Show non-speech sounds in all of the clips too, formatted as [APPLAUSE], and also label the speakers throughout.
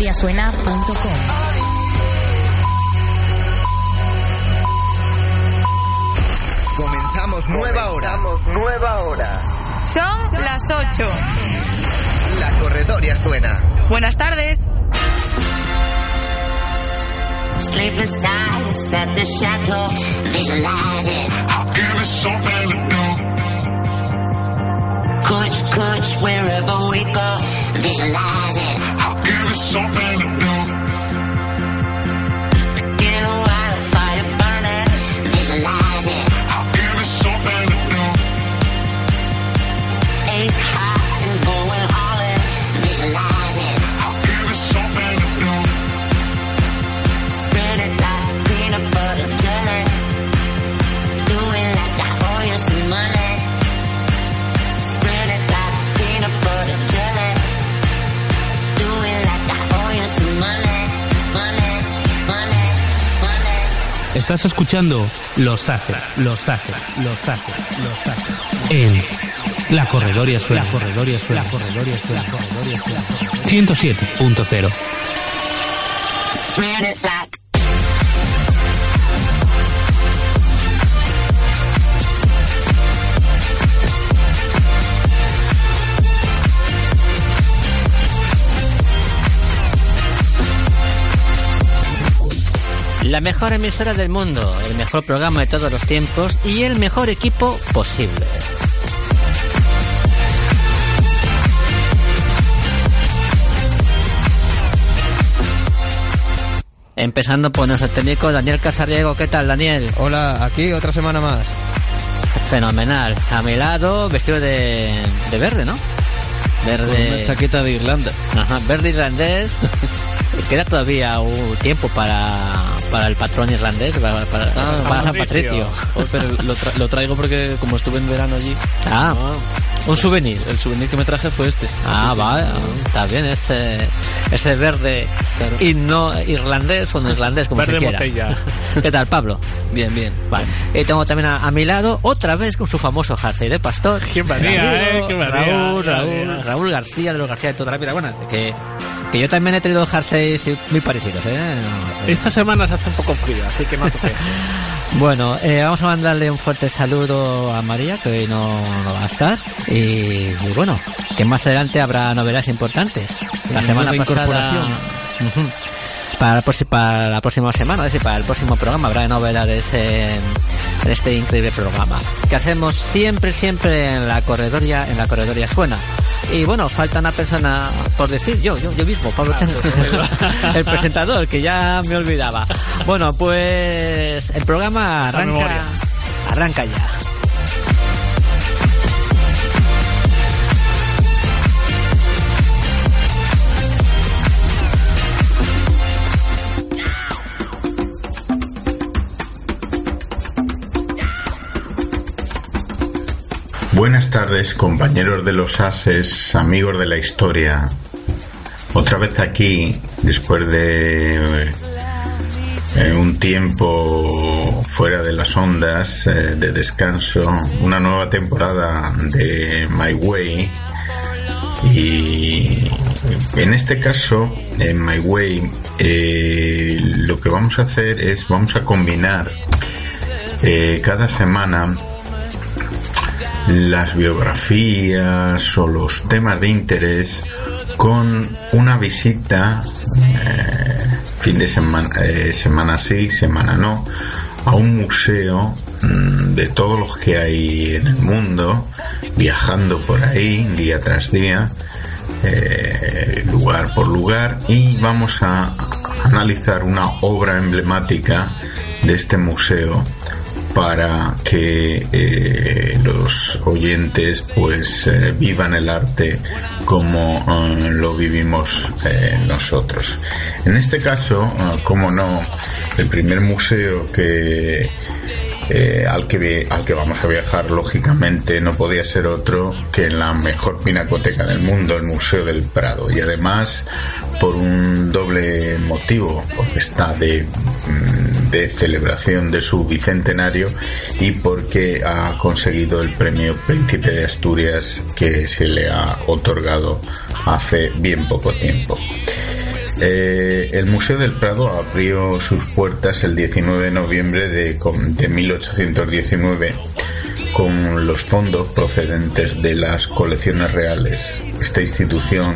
Speaker 1: gloriasuena.com
Speaker 2: Comenzamos nueva hora.
Speaker 3: nueva hora.
Speaker 4: Son las 8.
Speaker 2: La corredoria suena.
Speaker 4: Buenas tardes.
Speaker 5: Sleepless nights at the chateau, visualize it.
Speaker 6: I'll give it something to do.
Speaker 5: Coach, coach, wherever we go, visualize it.
Speaker 6: Give it something to do.
Speaker 7: Estás escuchando Los Haces, Los Haces, Los Haces, Los Haces. En La Corredoria Suena. La Corredoria Suena. La Corredoria Suena. La Corredoria Suena. 107.0.
Speaker 8: La mejor emisora del mundo, el mejor programa de todos los tiempos y el mejor equipo posible. Empezando por nuestro técnico Daniel Casariego. ¿Qué tal, Daniel?
Speaker 9: Hola, aquí otra semana más.
Speaker 8: Fenomenal. A mi lado, vestido de, de verde, ¿no? Verde.
Speaker 9: Con una chaqueta de Irlanda.
Speaker 8: Ajá, verde irlandés. [LAUGHS] Queda todavía un tiempo para, para el patrón irlandés, para, para,
Speaker 9: Ah,
Speaker 8: para San Patricio.
Speaker 9: Oh, pero lo, tra- lo traigo porque como estuve en verano allí.
Speaker 8: Ah, un souvenir.
Speaker 9: El souvenir que me traje fue este.
Speaker 8: Ah,
Speaker 9: Sí, sí.
Speaker 8: vale, está bien, ese, ese verde
Speaker 9: Claro.
Speaker 8: y no irlandés o no irlandés, como
Speaker 10: Verde
Speaker 8: se quiera.
Speaker 10: botella. [LAUGHS]
Speaker 8: ¿Qué tal, Pablo?
Speaker 9: Bien, bien.
Speaker 8: Vale. Y tengo también a, a mi lado, otra vez con su famoso jersey de pastor.
Speaker 10: Qué manía, eh, qué manía,
Speaker 8: Raúl, Raúl. Raúl García de los García de toda la vida. Bueno, que, que yo también he tenido jerseys muy parecidos, ¿eh? No, eh.
Speaker 10: Esta semana se hace un poco frío, así que no. [LAUGHS]
Speaker 8: Bueno, eh, vamos a mandarle un fuerte saludo a María, que hoy no, no va a estar. Y, y bueno, que más adelante habrá novedades importantes. La semana pasada... Ujú. Para, la proxi- para la próxima semana, es decir, para el próximo programa habrá novedades en, en este increíble programa que hacemos siempre, siempre en la corredoria, en la corredoria suena. Y bueno, falta una persona por decir, yo, yo, yo mismo, Pablo Chen, [LAUGHS] el presentador, que ya me olvidaba. Bueno, pues el programa arranca, arranca ya.
Speaker 11: Buenas tardes, compañeros de los ases, amigos de la historia. Otra vez aquí, después de eh, un tiempo fuera de las ondas eh, de descanso, una nueva temporada de My Way. Y en este caso, en My Way, eh, lo que vamos a hacer es, vamos a combinar cada semana las biografías o los temas de interés con una visita eh, fin de semana, eh, semana sí, semana no, a un museo mm, de todos los que hay en el mundo, viajando por ahí día tras día, eh, lugar por lugar, y vamos a analizar una obra emblemática de este museo para que eh, los oyentes pues eh, vivan el arte como eh, lo vivimos nosotros. En este caso, como no, el primer museo que al, que, al que vamos a viajar, lógicamente, no podía ser otro que la mejor pinacoteca del mundo, el Museo del Prado. Y además, por un doble motivo, porque está de, mm, de celebración de su bicentenario y porque ha conseguido el premio Príncipe de Asturias que se le ha otorgado hace bien poco tiempo. Eh, el Museo del Prado abrió sus puertas el 19 de noviembre de, con- de 1819 con los fondos procedentes de las colecciones reales. Esta institución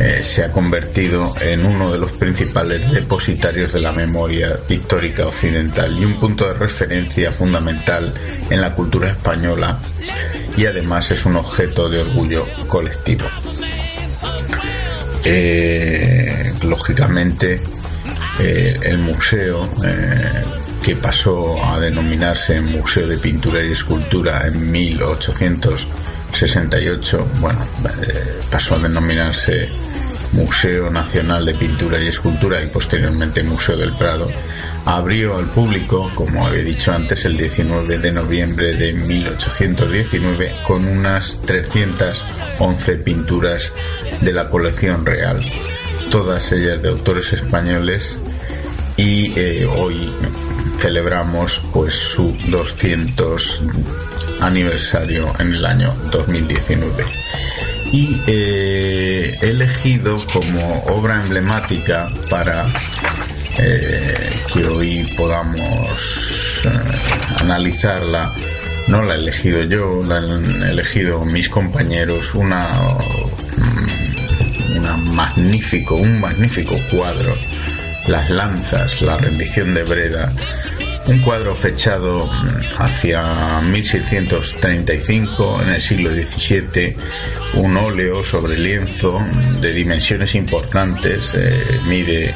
Speaker 11: eh, se ha convertido en uno de los principales depositarios de la memoria pictórica occidental y un punto de referencia fundamental en la cultura española y además es un objeto de orgullo colectivo. Eh, lógicamente eh, el museo eh, que pasó a denominarse Museo de Pintura y Escultura en 1868, bueno, pasó a denominarse Museo Nacional de Pintura y Escultura y posteriormente Museo del Prado, abrió al público, como he dicho antes, el 19 de noviembre de 1819 con unas 311 pinturas de la colección real, todas ellas de autores españoles y eh, hoy celebramos pues su 200 aniversario en el año 2019 y eh, elegido como obra emblemática para eh, que hoy podamos eh, analizarla. No la he elegido yo la han elegido mis compañeros. Una una magnífico un magnífico cuadro. Las lanzas la rendición de Breda un cuadro fechado mm, hacia 1635 en el siglo XVII, un óleo sobre lienzo de dimensiones importantes, eh, mide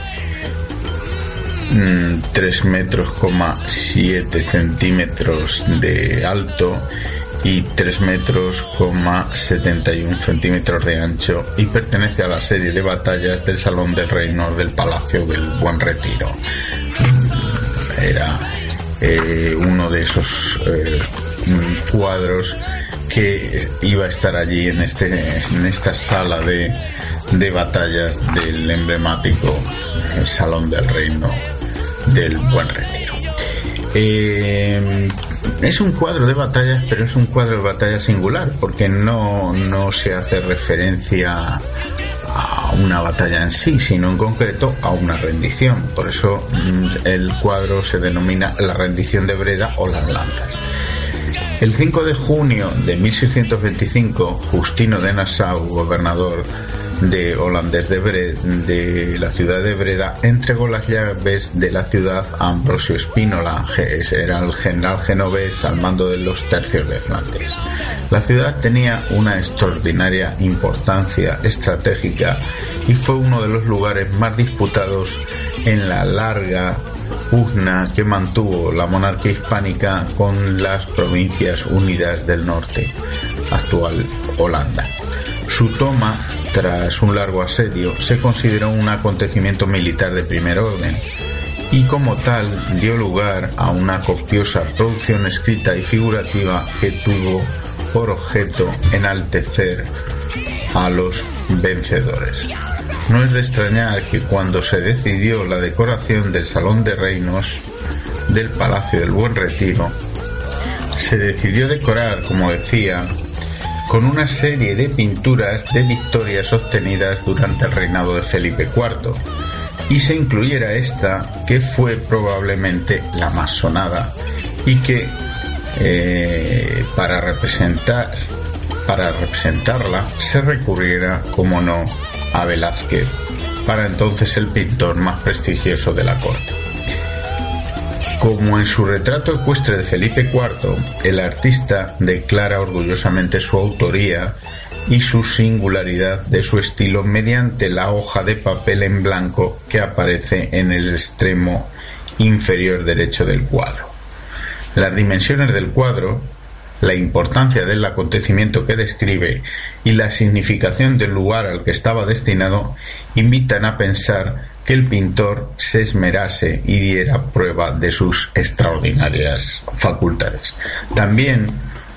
Speaker 11: 3 metros, 7 centímetros de alto y 3 metros, 71 centímetros de ancho y pertenece a la serie de batallas del Salón del Reino del Palacio del Buen Retiro. Era eh, uno de esos eh, cuadros que iba a estar allí en este en esta sala de, de batallas del emblemático Salón del Reino del Buen Retiro. Eh, es un cuadro de batallas, pero es un cuadro de batalla singular, porque no, no se hace referencia a una batalla en sí, sino en concreto a una rendición. Por eso mm, el cuadro se denomina la rendición de Breda o las lanzas. El 5 de junio de 1625, Justino de Nassau, gobernador de holandés de, Bre- de la ciudad de Breda, entregó las llaves de la ciudad a Ambrosio Spínola, que era el general genovés al mando de los tercios de Flandes. La ciudad tenía una extraordinaria importancia estratégica y fue uno de los lugares más disputados en la larga pugna que mantuvo la monarquía hispánica con las provincias unidas del norte, actual Holanda. Su toma, tras un largo asedio, se consideró un acontecimiento militar de primer orden y como tal dio lugar a una copiosa producción escrita y figurativa que tuvo por objeto enaltecer a los vencedores. No es de extrañar que cuando se decidió la decoración del Salón de Reinos del Palacio del Buen Retiro, se decidió decorar, como decía, con una serie de pinturas de victorias obtenidas durante el reinado de Felipe IV, y se incluyera esta, que fue probablemente la más sonada, y que eh, para representar para representarla se recurriera, como no, a Velázquez, para entonces el pintor más prestigioso de la corte. Como en su retrato ecuestre de Felipe IV, el artista declara orgullosamente su autoría y su singularidad de su estilo mediante la hoja de papel en blanco que aparece en el extremo inferior derecho del cuadro. Las dimensiones del cuadro, la importancia del acontecimiento que describe y la significación del lugar al que estaba destinado invitan a pensar que el pintor se esmerase y diera prueba de sus extraordinarias facultades. También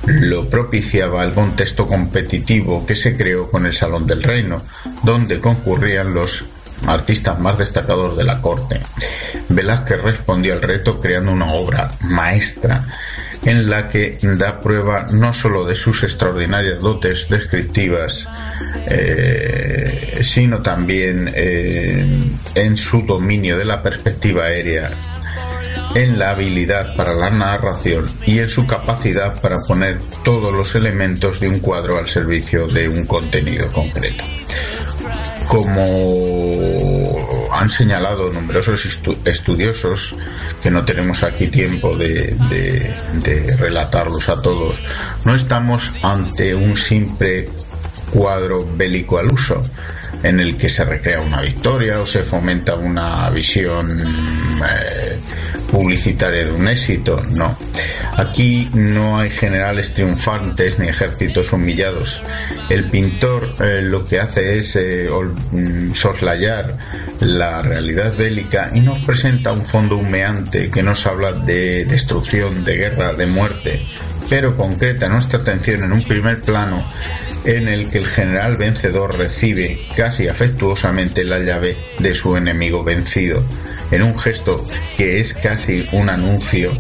Speaker 11: lo propiciaba el contexto competitivo que se creó con el Salón del Reino, donde concurrían los artistas más destacados de la corte. Velázquez respondió al reto creando una obra maestra en la que da prueba no sólo de sus extraordinarias dotes descriptivas, eh, sino también eh, en su dominio de la perspectiva aérea, en la habilidad para la narración y en su capacidad para poner todos los elementos de un cuadro al servicio de un contenido concreto. Como han señalado numerosos estu- estudiosos, que no tenemos aquí tiempo de, de- relatarlos a todos, no estamos ante un simple cuadro bélico al uso, en el que se recrea una victoria o se fomenta una visión eh, publicitaria de un éxito. No. Aquí no hay generales triunfantes ni ejércitos humillados. El pintor eh, lo que hace es eh, mm, soslayar la realidad bélica y nos presenta un fondo humeante que nos habla de destrucción, de guerra, de muerte, pero concreta nuestra atención en un primer plano en el que el general vencedor recibe casi afectuosamente la llave de su enemigo vencido, en un gesto que es casi un anuncio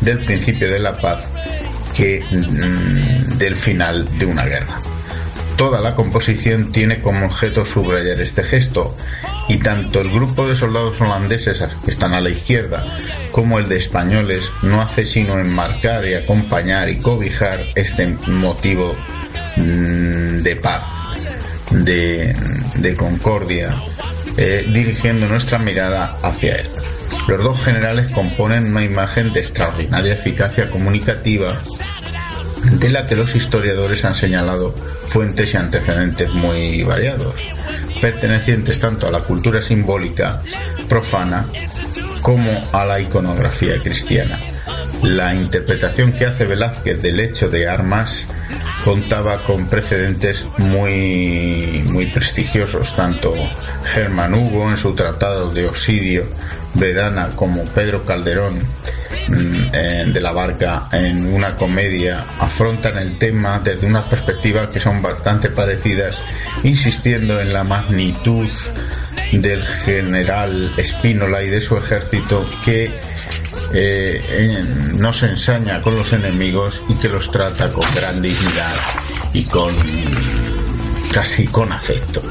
Speaker 11: del principio de la paz que mm, del final de una guerra. Toda la composición tiene como objeto subrayar este gesto y tanto el grupo de soldados holandeses que están a la izquierda como el de españoles no hace sino enmarcar y acompañar y cobijar este motivo mm, de paz, de, concordia, eh, dirigiendo nuestra mirada hacia él. Los dos generales componen una imagen de extraordinaria eficacia comunicativa de la que los historiadores han señalado fuentes y antecedentes muy variados, pertenecientes tanto a la cultura simbólica profana como a la iconografía cristiana. La interpretación que hace Velázquez del hecho de armas contaba con precedentes muy, muy prestigiosos, tanto Germán Hugo en su tratado de Osidio Bredana como Pedro Calderón de la Barca en una comedia afrontan el tema desde unas perspectivas que son bastante parecidas, insistiendo en la magnitud del general Espínola y de su ejército que eh, no se ensaña con los enemigos y que los trata con gran dignidad y con casi con afecto.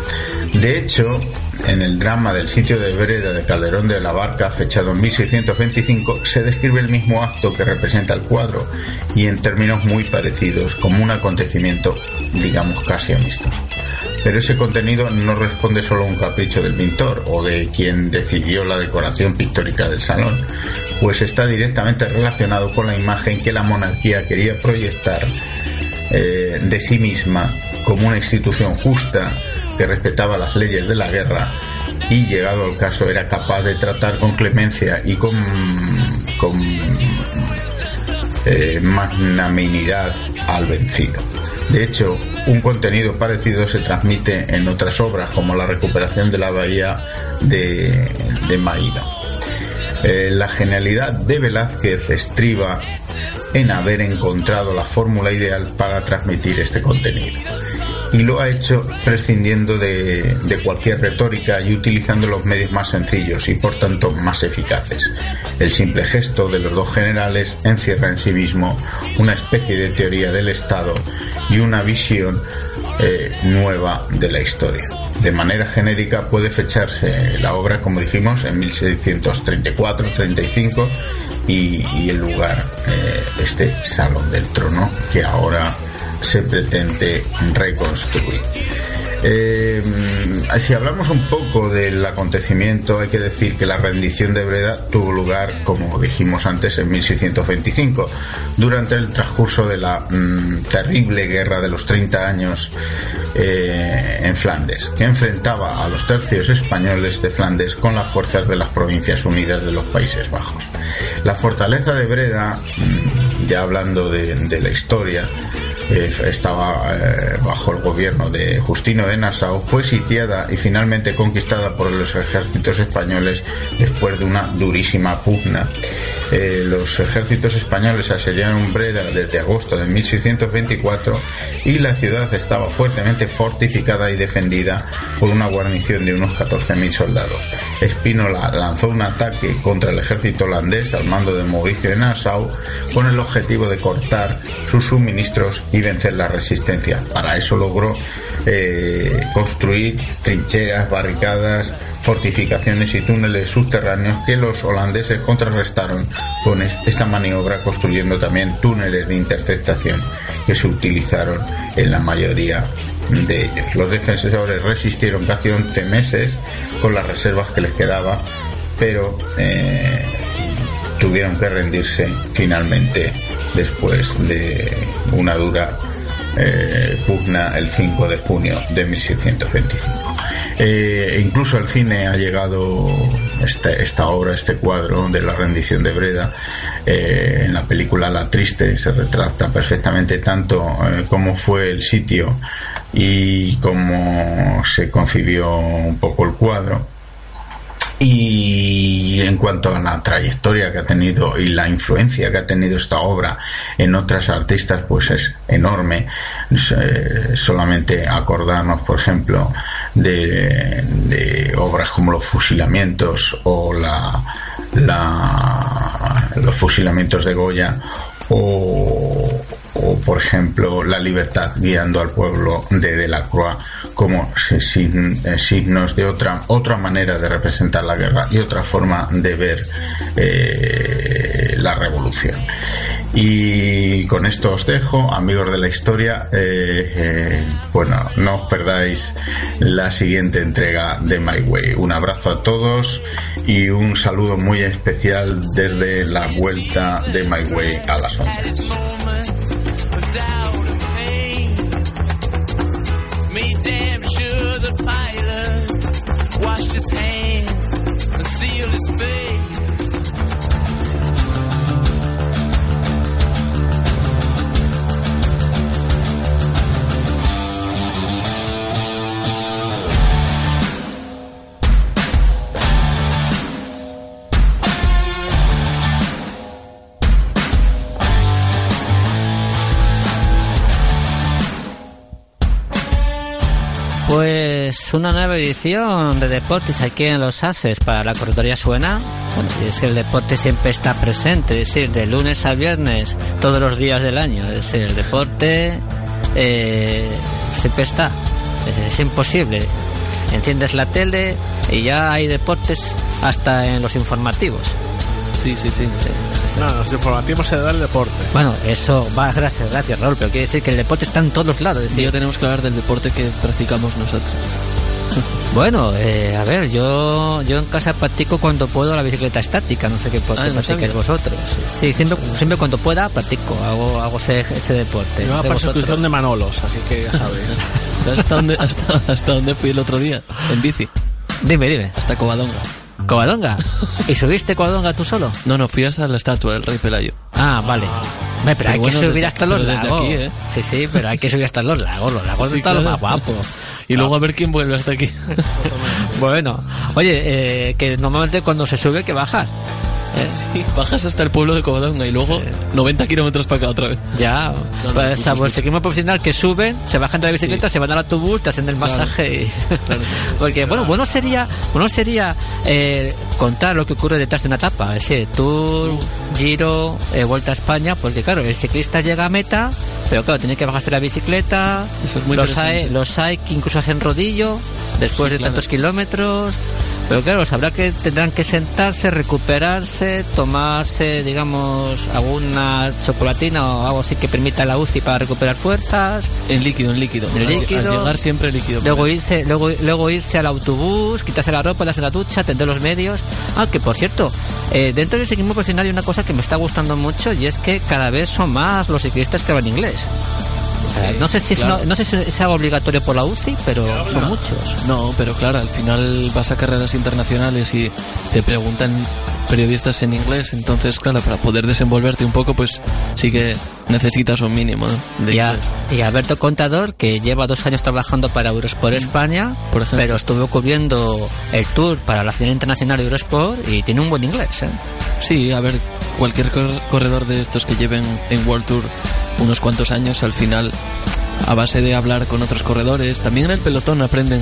Speaker 11: De hecho, en el drama del sitio de Breda de Calderón de la Barca, fechado en 1625, se describe el mismo acto que representa el cuadro y en términos muy parecidos, como un acontecimiento, digamos, casi amistoso. Pero ese contenido no responde solo a un capricho del pintor o de quien decidió la decoración pictórica del salón, pues está directamente relacionado con la imagen que la monarquía quería proyectar eh, de sí misma como una institución justa que respetaba las leyes de la guerra y llegado al caso era capaz de tratar con clemencia y con, con eh, magnanimidad al vencido. De hecho, un contenido parecido se transmite en otras obras como la recuperación de la bahía de, de Maída. Eh, la genialidad de Velázquez estriba en haber encontrado la fórmula ideal para transmitir este contenido. Y lo ha hecho prescindiendo de, de cualquier retórica y utilizando los medios más sencillos y por tanto más eficaces. El simple gesto de los dos generales encierra en sí mismo una especie de teoría del Estado y una visión eh, nueva de la historia. De manera genérica puede fecharse la obra, como dijimos, en 1634-35 y, y el lugar, eh, este Salón del Trono, que ahora se pretende reconstruir. Eh, si hablamos un poco del acontecimiento, hay que decir que la rendición de Breda tuvo lugar, como dijimos antes, en 1625, durante el transcurso de la mm, terrible guerra de los 30 años eh, en Flandes, que enfrentaba a los tercios españoles de Flandes con las fuerzas de las Provincias Unidas de los Países Bajos. La fortaleza de Breda mm, ya hablando de, de la historia, eh, estaba eh, bajo el gobierno de Justino de Nassau, fue sitiada y finalmente conquistada por los ejércitos españoles después de una durísima pugna. Eh, los ejércitos españoles asediaron Breda desde agosto de 1624 y la ciudad estaba fuertemente fortificada y defendida por una guarnición de unos 14.000 soldados. Spínola lanzó un ataque contra el ejército holandés al mando de Mauricio de Nassau con el objetivo de cortar sus suministros vencer la resistencia. Para eso logró eh, construir trincheras, barricadas, fortificaciones y túneles subterráneos que los holandeses contrarrestaron con es- esta maniobra construyendo también túneles de interceptación que se utilizaron en la mayoría de ellos. Los defensores resistieron casi 11 meses con las reservas que les quedaba, pero eh, tuvieron que rendirse finalmente después de una dura eh, pugna el 5 de junio de 1625. Eh, incluso el cine ha llegado este- esta obra, este cuadro de la rendición de Breda. eh, en la película La Triste se retrata perfectamente tanto cómo fue el sitio y cómo se concibió un poco el cuadro. Y en cuanto a la trayectoria que ha tenido y la influencia que ha tenido esta obra en otras artistas, pues es enorme. Eh, solamente acordarnos, por ejemplo, de, de obras como Los fusilamientos o la, la- los fusilamientos de Goya o, o por ejemplo la libertad guiando al pueblo de Delacroix como eh, signos de otra, otra manera de representar la guerra y otra forma de ver eh, la revolución. Y con esto os dejo, amigos de la historia. Eh, bueno, no os perdáis la siguiente entrega de My Way. Un abrazo a todos y un saludo muy especial desde la vuelta de My Way a las
Speaker 1: 11.
Speaker 8: Pues una nueva edición de deportes aquí en Los Haces para la corredoría suena. Bueno, y es que el deporte siempre está presente, es decir, de lunes a viernes, todos los días del año. Es decir, el deporte eh, siempre está. Es, es imposible. Enciendes la tele y ya hay deportes hasta en los informativos.
Speaker 9: Sí, sí, sí.
Speaker 10: No, los informativos se da el deporte.
Speaker 8: Bueno, eso va, gracias, gracias Raúl, pero quiere decir que el deporte está en todos lados. Es decir,
Speaker 9: día tenemos que hablar del deporte que practicamos nosotros. [LAUGHS]
Speaker 8: Bueno, eh, a ver, yo yo en casa practico cuando puedo la bicicleta estática, no sé qué,
Speaker 9: Ah,
Speaker 8: qué
Speaker 9: no
Speaker 8: practiquéis
Speaker 9: sabía.
Speaker 8: vosotros. Sí, siempre, siempre cuando pueda practico, hago, hago ese, ese deporte.
Speaker 10: Yo
Speaker 8: No
Speaker 10: a
Speaker 8: sé
Speaker 10: persecución de Manolos, así que ya sabéis.
Speaker 9: ¿Sabes hasta dónde, hasta, hasta dónde fui el otro día? En bici.
Speaker 8: Dime, dime.
Speaker 9: Hasta Covadonga.
Speaker 8: ¿Covadonga? [LAUGHS] ¿Y subiste Covadonga tú solo?
Speaker 9: No, no, fui hasta la estatua del rey Pelayo.
Speaker 8: Ah, vale. Hombre, pero,
Speaker 9: Pero
Speaker 8: hay
Speaker 9: bueno,
Speaker 8: que subir
Speaker 9: desde-
Speaker 8: hasta los lagos.
Speaker 9: aquí, ¿eh?
Speaker 8: Sí, sí, pero hay que subir hasta los lagos. Los lagos
Speaker 9: Sí,
Speaker 8: están
Speaker 9: claro.
Speaker 8: más guapos.
Speaker 9: Y luego a ver quién vuelve hasta aquí. [LAUGHS]
Speaker 8: Bueno, oye, eh, que normalmente cuando se sube que bajar. Eh,
Speaker 9: Sí, bajas hasta el pueblo de Covadonga y luego 90 kilómetros para acá otra vez.
Speaker 8: Ya,
Speaker 9: no,
Speaker 8: pues,
Speaker 9: mucho,
Speaker 8: salvo el
Speaker 9: mucho.
Speaker 8: ciclismo profesional que suben, se bajan de la bicicleta, se van al autobús, te hacen el
Speaker 9: Claro.
Speaker 8: masaje y...
Speaker 9: Claro. [LAUGHS]
Speaker 8: Porque, bueno, bueno sería, bueno sería eh, contar lo que ocurre detrás de una etapa, es decir, Tour, Giro, eh, Vuelta a España, porque claro, el ciclista llega a meta, pero claro, tiene que bajarse la bicicleta,
Speaker 9: Eso es muy
Speaker 8: los, hay, los hay que incluso hacen rodillo, después
Speaker 9: Sí,
Speaker 8: de
Speaker 9: claro.
Speaker 8: tantos kilómetros, pero claro, sabrá que tendrán que sentarse, recuperarse, tomarse, digamos, alguna chocolatina o algo así que permita la UCI para recuperar fuerzas.
Speaker 9: En líquido, en líquido.
Speaker 8: En líquido.
Speaker 9: Al llegar siempre líquido.
Speaker 8: Luego irse, luego, luego irse al autobús, quitarse la ropa, darse la ducha, atender los medios. Ah, que por cierto, eh, dentro del ciclismo profesional hay una cosa que me está gustando mucho y es que cada vez son más los ciclistas que hablan inglés. Eh, no sé si es una- no sé si es algo obligatorio por la UCI, pero son muchos.
Speaker 9: No, pero claro, al final vas a carreras internacionales y te preguntan periodistas en inglés, entonces, claro, para poder desenvolverte un poco, pues sí que necesitas un mínimo de
Speaker 8: Y, a-
Speaker 9: inglés.
Speaker 8: y Alberto Contador, que lleva dos años trabajando para Eurosport España,
Speaker 9: Por ejemplo.
Speaker 8: pero estuvo cubriendo el tour para la final internacional de Eurosport y tiene un buen inglés. ¿eh?
Speaker 9: Sí, a ver, cualquier cor- corredor de estos que lleven en World Tour unos cuantos años, al final, a base de hablar con otros corredores, también en el pelotón aprenden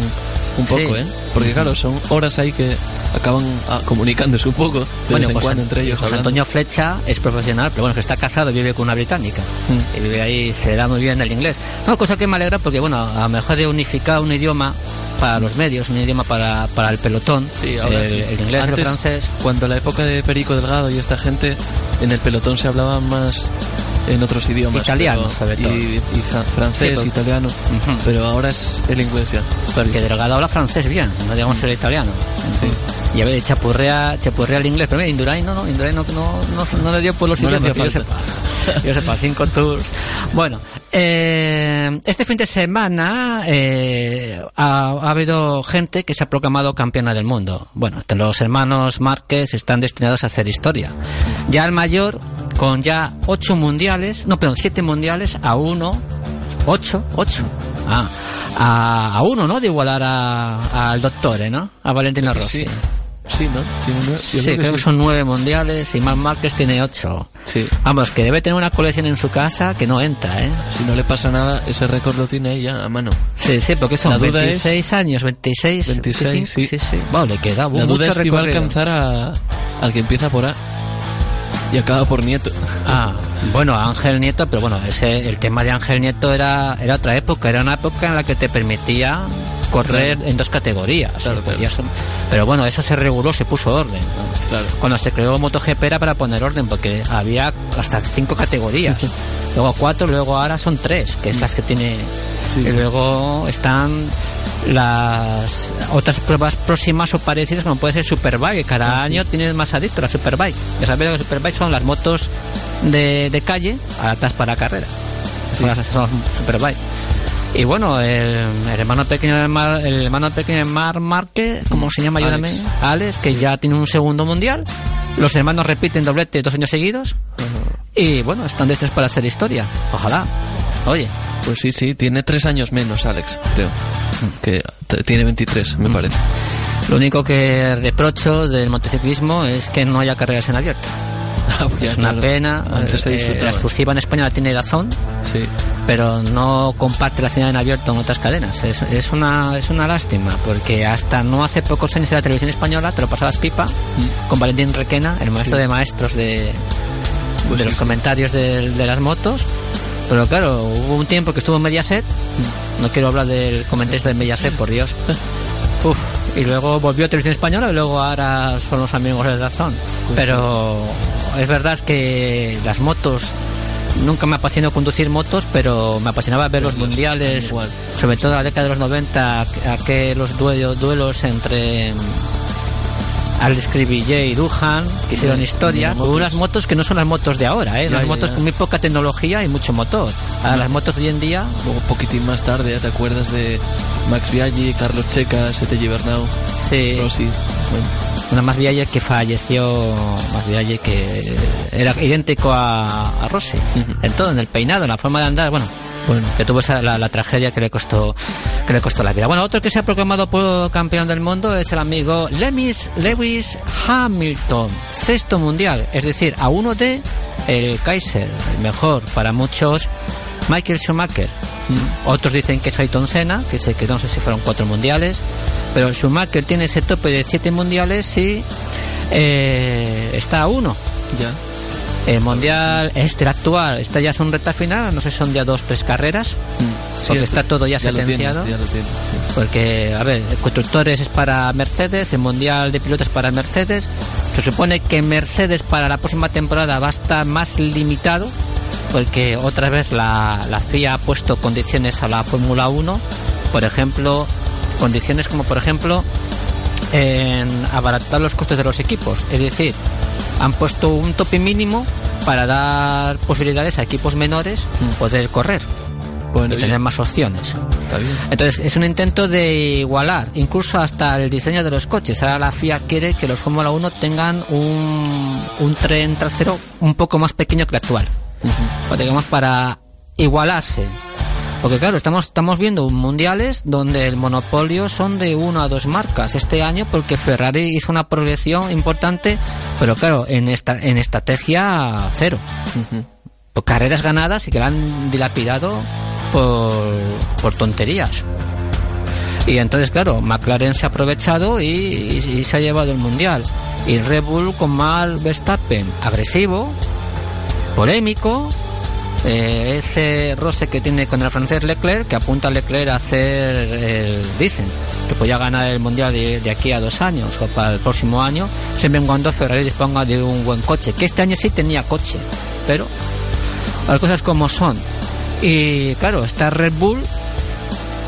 Speaker 9: un poco,
Speaker 8: Sí.
Speaker 9: ¿eh? Porque claro, son horas ahí que acaban ah, comunicándose un poco, de
Speaker 8: Bueno,
Speaker 9: vez en
Speaker 8: pues,
Speaker 9: cuando entre ellos.
Speaker 8: Antonio Flecha es profesional, pero bueno, que está casado y vive con una británica.
Speaker 9: Mm.
Speaker 8: Y vive ahí, se da muy bien el inglés. No, cosa que me alegra porque, bueno, a lo mejor de unificar un idioma para los medios, un idioma para, para el pelotón,
Speaker 9: Sí, ahora
Speaker 8: el,
Speaker 9: sí.
Speaker 8: el inglés el francés.
Speaker 9: Cuando la época de Perico Delgado y esta gente, en el pelotón se hablaba más en otros idiomas.
Speaker 8: Italiano, sobre todo.
Speaker 9: Y, y fra- francés,
Speaker 8: Sí, pero-
Speaker 9: italiano. Pero ahora es el inglés ya.
Speaker 8: Porque Delgado habla francés bien, no digamos el italiano. Y a ver, chapurrea, chapurrea el inglés, pero mira, Indurain no, no, Indurain no, no, no, no le dio por los
Speaker 9: No
Speaker 8: idiomas, que yo sepa. Yo sepa, cinco tours. Bueno, eh, este fin de semana eh, ha, ha habido gente que se ha proclamado campeona del mundo. Bueno, los hermanos Márquez están destinados a hacer historia. Ya el mayor, con ya ocho mundiales, no, perdón, siete mundiales a uno, ocho, ocho. Ah, a, a uno, ¿no? De igualar a- al doctor, ¿eh, ¿no? A Valentino
Speaker 9: que
Speaker 8: Rossi.
Speaker 9: sí. Sí, ¿no? Tiene yo
Speaker 8: Sí, creo que
Speaker 9: sí.
Speaker 8: son nueve mundiales y Marc Márquez tiene ocho.
Speaker 9: Sí.
Speaker 8: Vamos, que debe tener una colección en su casa que no entra, ¿eh?
Speaker 9: Si no le pasa nada, ese récord lo tiene ella a mano.
Speaker 8: Sí, sí, porque son
Speaker 9: La duda
Speaker 8: 26 años, 26,
Speaker 9: 26,
Speaker 8: 25,
Speaker 9: sí.
Speaker 8: sí, sí. Bueno, le queda
Speaker 9: La duda es si va a alcanzar a, al que empieza por A y acaba por Nieto.
Speaker 8: Ah, bueno, Ángel Nieto, pero bueno, ese, el tema de Ángel Nieto era, era otra época, era una época en la que te permitía correr
Speaker 9: Claro.
Speaker 8: en dos categorías.
Speaker 9: Claro,
Speaker 8: Pero bueno, eso se reguló, se puso orden. Cuando se creó MotoGP era para poner orden, porque había hasta cinco categorías. luego cuatro, luego ahora son tres, que es las que tiene.
Speaker 9: Sí,
Speaker 8: y
Speaker 9: sí.
Speaker 8: luego están las otras pruebas próximas o parecidas, como puede ser Superbike, cada
Speaker 9: Ah, sí.
Speaker 8: año tienen más adictos a Superbike. Ya sabéis que Superbike son las motos de, de calle adaptadas para carrera. Son las son Superbike. Y bueno, el, el hermano pequeño de Mar, el hermano pequeño de Mar Márquez, ¿cómo se llama? Ayúdame.
Speaker 9: Alex.
Speaker 8: Alex, que ya tiene un segundo mundial. Los hermanos repiten doblete dos años seguidos. Y bueno, están destinados para hacer historia. Ojalá. Oye.
Speaker 9: Pues sí, sí, tiene tres años menos, Alex, creo. Que tiene 23, me parece.
Speaker 8: Lo único que reprocho del motociclismo es que no haya carreras en abierto. [LAUGHS]
Speaker 9: Ah, pues
Speaker 8: es una
Speaker 9: claro.
Speaker 8: pena.
Speaker 9: Antes se
Speaker 8: Eh, la exclusiva en España la tiene Dazón,
Speaker 9: Sí.
Speaker 8: pero no comparte la señal en abierto en otras cadenas. Es, es una es una lástima, porque hasta no hace pocos años en la televisión española te lo pasabas pipa con Valentín Requena, el maestro
Speaker 9: Mm. Sí.
Speaker 8: de maestros de,
Speaker 9: Pues
Speaker 8: de los comentarios de, de las motos. Pero claro, hubo un tiempo que estuvo en Mediaset.
Speaker 9: Mm.
Speaker 8: No quiero hablar del comentarista de Mediaset, por Dios. [LAUGHS] Uf, y luego volvió a Televisión Española y luego ahora son los amigos de Dazón.
Speaker 9: Pues
Speaker 8: Pero es verdad que las motos nunca me apasionó conducir motos, pero me apasionaba ver los mundiales,
Speaker 9: igual.
Speaker 8: sobre todo en la década de los 90, aquellos duelos, duelos entre mm, Alex Cribillé y Duhan, que hicieron historia, con unas motos que no son las motos de ahora, ¿eh?
Speaker 9: Ya,
Speaker 8: las motos
Speaker 9: ya.
Speaker 8: con muy poca tecnología y mucho motor. Ahora las motos de hoy en día,
Speaker 9: un poquitín más tarde, ¿ya te acuerdas de Max Biaggi, Carlos Checa, Sete Bernau,
Speaker 8: sí,
Speaker 9: Rossi? Bueno,
Speaker 8: una más Vialle que falleció, más Vialle que era idéntico a, a Rossi,
Speaker 9: Ujú.
Speaker 8: en todo, en el peinado, en la forma de andar, bueno,
Speaker 9: bueno.
Speaker 8: que tuvo esa, la, la tragedia que le costó que le costó la vida. Bueno, otro que se ha proclamado por campeón del mundo es el amigo Lewis, Lewis Hamilton, sexto mundial, es decir, a uno de el Kaiser, el mejor para muchos, Michael Schumacher. Otros dicen que es Ayrton Senna, que sé que no sé si fueron cuatro mundiales, pero Schumacher tiene ese tope de siete mundiales y eh, está a uno.
Speaker 9: Ya.
Speaker 8: El mundial este actual, está ya es un recta final, no sé si son ya dos, tres carreras,
Speaker 9: Mm.
Speaker 8: porque está todo ya,
Speaker 9: ya lo
Speaker 8: sentenciado.
Speaker 9: este ya lo tiene, sí.
Speaker 8: Porque, a ver, el constructores es para Mercedes, el mundial de pilotos es para Mercedes. Se supone que Mercedes para la próxima temporada va a estar más limitado, porque otra vez la, la FIA ha puesto condiciones a la Fórmula 1. Por ejemplo, condiciones como, por ejemplo, en abaratar los costes de los equipos. Es decir, han puesto un tope mínimo para dar posibilidades a equipos menores
Speaker 9: Mm.
Speaker 8: poder correr
Speaker 9: Bueno,
Speaker 8: y tener más opciones. Entonces es un intento de igualar, incluso hasta el diseño de los coches. Ahora la FIA quiere que los Fórmula 1 tengan un, un tren trasero un poco más pequeño que el actual. Pues, digamos para igualarse. Porque claro, estamos, estamos viendo mundiales donde el monopolio son de una a dos marcas este año porque Ferrari hizo una progresión importante, pero claro, en esta, en estrategia cero. Pues carreras ganadas y que la han dilapidado por, por tonterías. Y entonces, claro, McLaren se ha aprovechado y, y- y se ha llevado el mundial. Y Red Bull con mal Verstappen, agresivo, polémico, eh, ese roce que tiene con el francés Leclerc, que apunta a Leclerc a hacer, el- dicen, que podía ganar el mundial de, aquí a dos años o para el próximo año, siempre y cuando Ferrari disponga de un buen coche, que este año sí tenía coche, pero las cosas como son. Y claro, está Red Bull,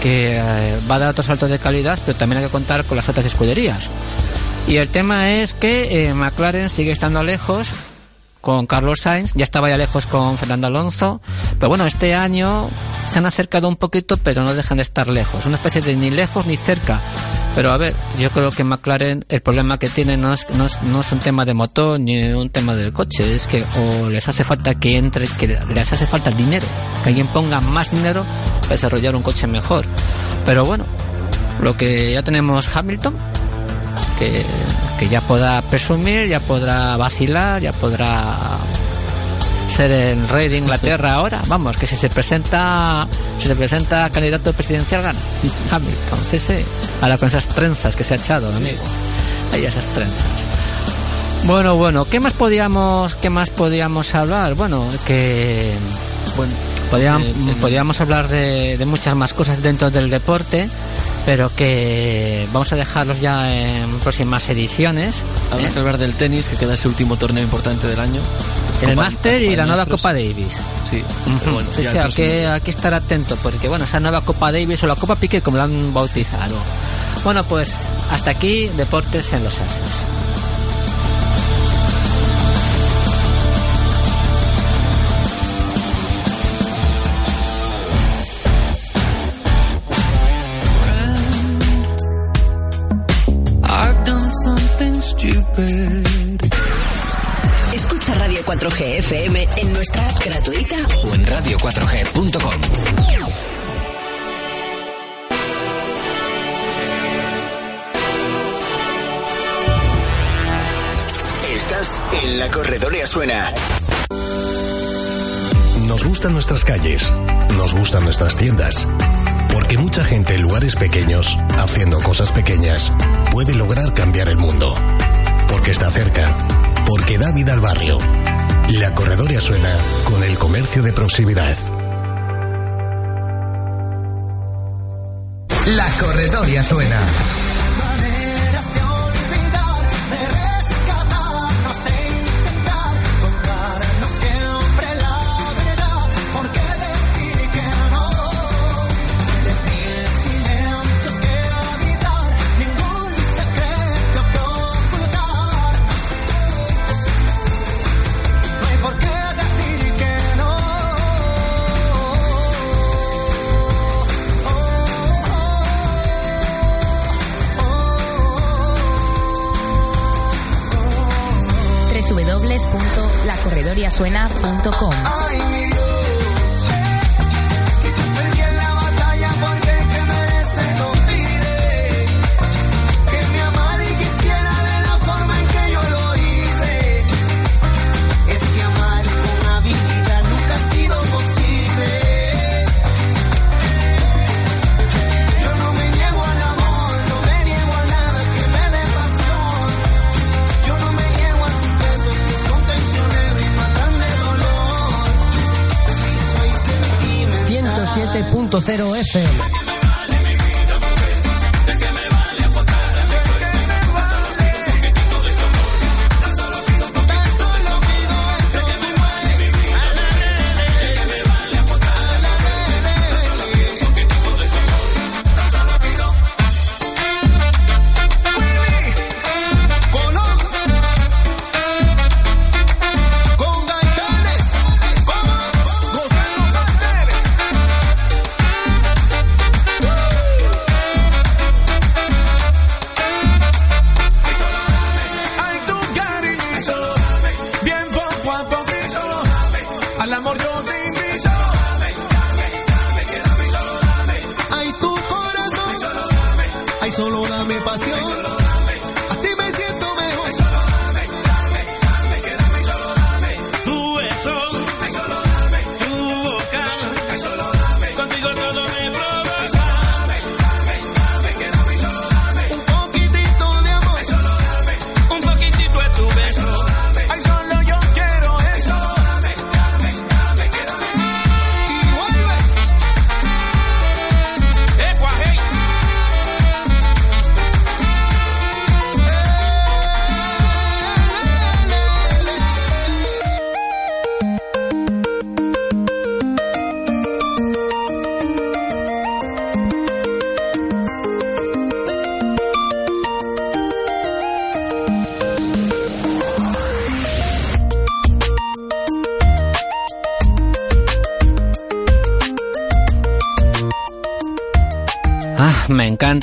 Speaker 8: que eh, va a dar otro salto de calidad, pero también hay que contar con las otras escuderías. Y el tema es que eh, McLaren sigue estando lejos con Carlos Sainz, ya estaba ya lejos con Fernando Alonso, pero bueno, este año se han acercado un poquito, pero no dejan de estar lejos, una especie de ni lejos ni cerca. Pero a ver, yo creo que McLaren el problema que tiene no es, no es, no es un tema de motor ni un tema del coche, es que o les hace falta que entre, que les hace falta dinero, que alguien ponga más dinero para desarrollar un coche mejor. Pero bueno, lo que ya tenemos Hamilton, que, que ya podrá presumir, ya podrá vacilar, ya podrá ser el rey de Inglaterra ahora. Vamos, que si se presenta, si se presenta candidato presidencial gana. Hamilton, sí, sí. Ahora con esas trenzas que se ha echado, amigo. Ahí esas trenzas. Bueno, bueno, ¿qué más podíamos, qué más podíamos hablar? Bueno, que bueno, podíam-
Speaker 9: Eh, en-
Speaker 8: podíamos hablar de, de muchas más cosas dentro del deporte, pero que vamos a dejarlos ya en próximas ediciones.
Speaker 9: Habrá
Speaker 8: ¿eh?
Speaker 9: que hablar del tenis, que queda ese último torneo importante del año.
Speaker 8: El Master y la nueva. Copa Davis.
Speaker 9: Sí, pero bueno,
Speaker 8: Sí, sí, hay que,
Speaker 9: próximo-
Speaker 8: hay que estar atento porque bueno, esa nueva Copa Davis o la Copa Piqué como la han bautizado. Bueno, pues hasta aquí Deportes en los Ases.
Speaker 3: Escucha Radio 4G FM en nuestra app gratuita
Speaker 12: o en radio4g.com.
Speaker 13: Estás en la corredoria suena.
Speaker 14: Nos gustan nuestras calles, nos gustan nuestras tiendas. Porque mucha gente en lugares pequeños, haciendo cosas pequeñas, puede lograr cambiar el mundo. Porque está cerca, porque da vida al barrio. La corredoria suena con el comercio de proximidad.
Speaker 2: La corredoria suena.
Speaker 15: www.lacorredoriasuena.com
Speaker 16: FM.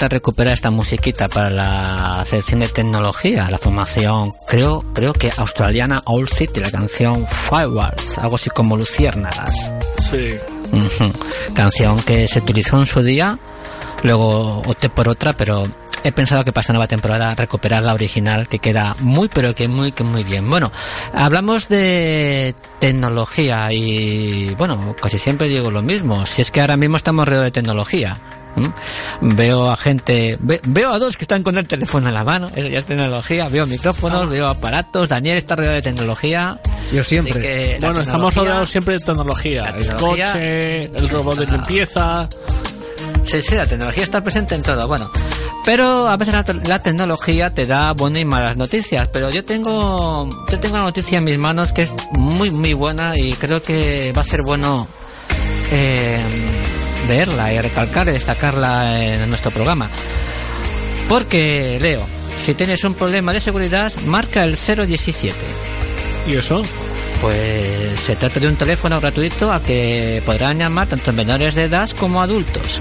Speaker 8: Encanta recuperar esta musiquita para la sección de tecnología, la formación, creo, creo que australiana Old City, la canción Fireworks, algo así como Luciérnagas.
Speaker 10: Sí.
Speaker 8: Canción que se utilizó en su día, luego opté por otra, pero he pensado que para esta nueva temporada recuperar la original que queda muy pero que muy que muy bien. Bueno, hablamos de tecnología y bueno, casi siempre digo lo mismo, si es que ahora mismo estamos rodeados de tecnología. Veo a gente, ve- veo a dos que están con el teléfono en la mano, eso ya es tecnología, veo micrófonos, veo aparatos, Daniel está rodeado de tecnología.
Speaker 10: Yo
Speaker 8: que la
Speaker 10: Bueno, estamos rodeados siempre de tecnología. El coche, el robot de limpieza.
Speaker 8: Sí, sí, la tecnología está presente en todo. Bueno, pero a veces la, la tecnología te da buenas y malas noticias. Pero yo tengo, yo tengo una noticia en mis manos que es muy, muy buena y creo que va a ser bueno eh, leerla y recalcar y destacarla en nuestro programa. Porque, Leo, si tienes un problema de seguridad, marca el 017.
Speaker 10: ¿Y eso?
Speaker 8: Pues se trata de un teléfono gratuito al que podrán llamar tanto menores de edad como adultos.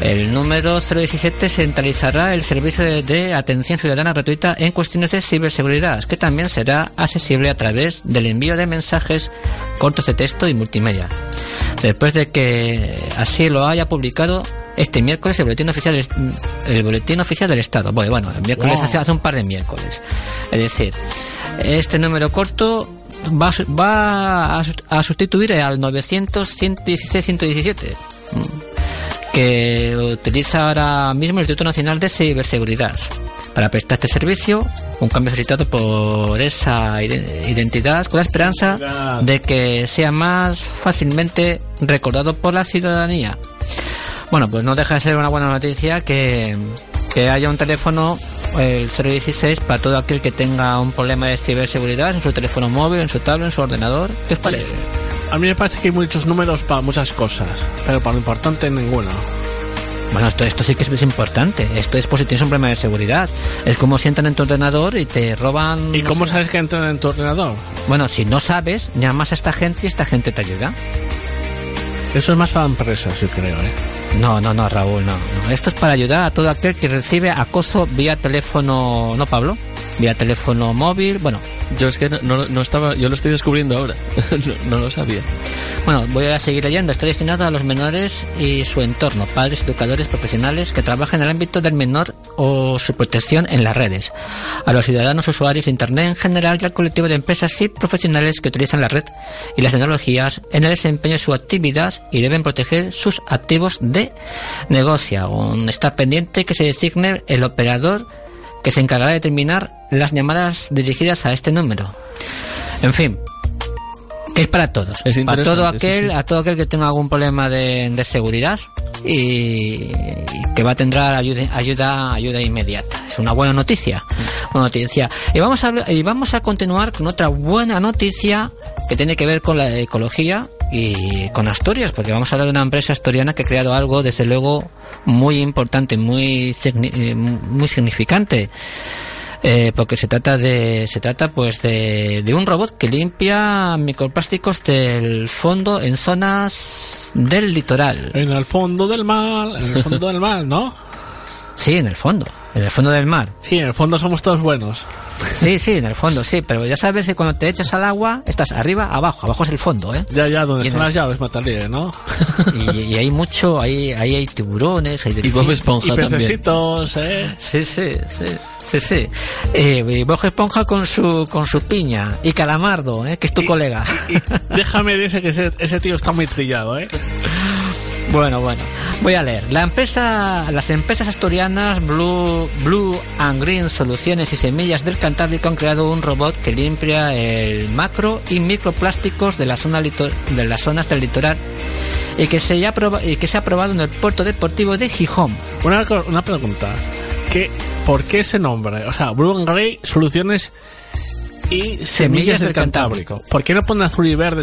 Speaker 8: El número 017 centralizará el servicio de, de atención ciudadana gratuita en cuestiones de ciberseguridad, que también será accesible a través del envío de mensajes cortos de texto y multimedia. Después de que así lo haya publicado este miércoles el boletín oficial del, el boletín oficial del Estado. Bueno, bueno, el miércoles
Speaker 10: Wow.
Speaker 8: hace, hace un par de miércoles. Es decir, este número corto va, va a, sus- a sustituir al 900 116 117 mm, que utiliza ahora mismo el Instituto Nacional de Ciberseguridad. Para prestar este servicio, un cambio solicitado por esa ide- identidad con la esperanza de que sea más fácilmente recordado por la ciudadanía. Bueno, pues no deja de ser una buena noticia que, que haya un teléfono, el 016, para todo aquel que tenga un problema de ciberseguridad en su teléfono móvil, en su tablet, en su ordenador. ¿Qué os parece?
Speaker 10: A mí me parece que hay muchos números para muchas cosas, pero para lo importante ninguno.
Speaker 8: Bueno, esto, esto sí que es importante. Esto es por si tienes un problema de seguridad. Es como si entran en tu ordenador y te roban...
Speaker 10: ¿Y cómo sabes que entran en tu ordenador?
Speaker 8: Bueno, si no sabes, llamas a esta gente y esta gente te ayuda.
Speaker 10: Eso es más para empresas, yo creo, ¿eh?
Speaker 8: No, no, no, Raúl, no, no. Esto es para ayudar a todo aquel que recibe acoso vía teléfono, ¿no, Pablo? Vía teléfono móvil, bueno.
Speaker 9: Yo es que no, no- no estaba, yo lo estoy descubriendo ahora. [LAUGHS] no, no lo sabía.
Speaker 8: Bueno, voy a seguir leyendo. Está destinado a los menores y su entorno, padres, educadores, profesionales que trabajan en el ámbito del menor o su protección en las redes, a los ciudadanos usuarios de Internet en general y al colectivo de empresas y profesionales que utilizan la red y las tecnologías en el desempeño de su actividad y deben proteger sus activos de negocio. Está pendiente que se designe el operador que se encargará de determinar las llamadas dirigidas a este número. En fin, que es para todos.
Speaker 9: Es
Speaker 8: para todo
Speaker 9: sí,
Speaker 8: aquel,
Speaker 9: sí.
Speaker 8: a todo aquel que tenga algún problema de, de seguridad y, y que va a tener ayuda, ayuda, ayuda inmediata. Es una buena noticia. Buena noticia. Y vamos a y vamos a continuar con otra buena noticia que tiene que ver con la ecología y con Asturias, porque vamos a hablar de una empresa asturiana que ha creado algo, desde luego, muy importante, muy, eh, muy significante. Eh, porque se trata de se trata pues de, de un robot que limpia microplásticos del fondo en zonas del litoral.
Speaker 10: En el fondo del mar, en el fondo del mar, ¿no? [LAUGHS]
Speaker 8: Sí, en el fondo, en el fondo del mar.
Speaker 10: Sí, en el fondo somos todos buenos.
Speaker 8: Sí, sí, en el fondo, sí, pero ya sabes que cuando te echas al agua, estás arriba, abajo, abajo es el fondo, ¿eh?
Speaker 10: Ya, ya, donde están
Speaker 8: el-
Speaker 10: las llaves, Matalie, ¿no? [LAUGHS]
Speaker 8: Y, y hay mucho, ahí, ahí hay tiburones, hay
Speaker 9: Y Bob Esponja
Speaker 10: y
Speaker 9: también.
Speaker 10: pececitos, ¿eh?
Speaker 8: Sí, sí, sí. Sí, sí. Eh, y Bob Esponja con su, con su piña. Y Calamardo, ¿eh? que es tu colega.
Speaker 10: Déjame decir que ese, ese tío está muy trillado, ¿eh? [LAUGHS]
Speaker 8: Bueno, bueno. Voy a leer. La empresa, las empresas asturianas Blue, Blue and Green Soluciones y Semillas del Cantábrico han creado un robot que limpia el macro y microplásticos de, la zona de las zonas del litoral y que, se ha se probado en el puerto deportivo de Gijón.
Speaker 10: Una, una pregunta. ¿Qué, ¿Por qué ese nombre? O sea, Blue and Grey, Soluciones y Semillas, del Cantábrico. ¿Por qué no pone azul y verde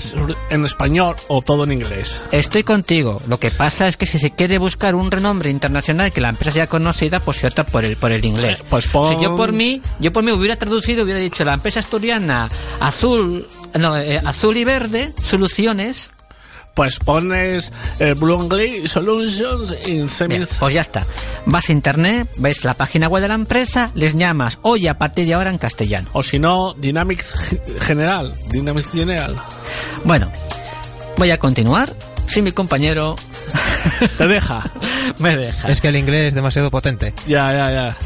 Speaker 10: en español o todo en inglés?
Speaker 8: Estoy contigo. Lo que pasa es que si se quiere buscar un renombre internacional que la empresa sea conocida, pues se opta por el por el inglés.
Speaker 10: Pues pon-
Speaker 8: Si yo por mí, yo por mí hubiera traducido, hubiera dicho la empresa asturiana azul, no, eh, azul y verde, soluciones.
Speaker 10: Pues pones eh, Blue and Grey Solutions in
Speaker 8: Bien,
Speaker 10: Semis.
Speaker 8: pues ya está. Vas a internet, ves la página web de la empresa, les llamas, oye, a partir de ahora en castellano.
Speaker 10: O si no, Dynamics General. Dynamics General.
Speaker 8: Bueno, voy a continuar. Si mi compañero
Speaker 10: Te deja. [LAUGHS]
Speaker 8: me deja.
Speaker 16: Es que el inglés es demasiado potente.
Speaker 10: Ya, ya, ya.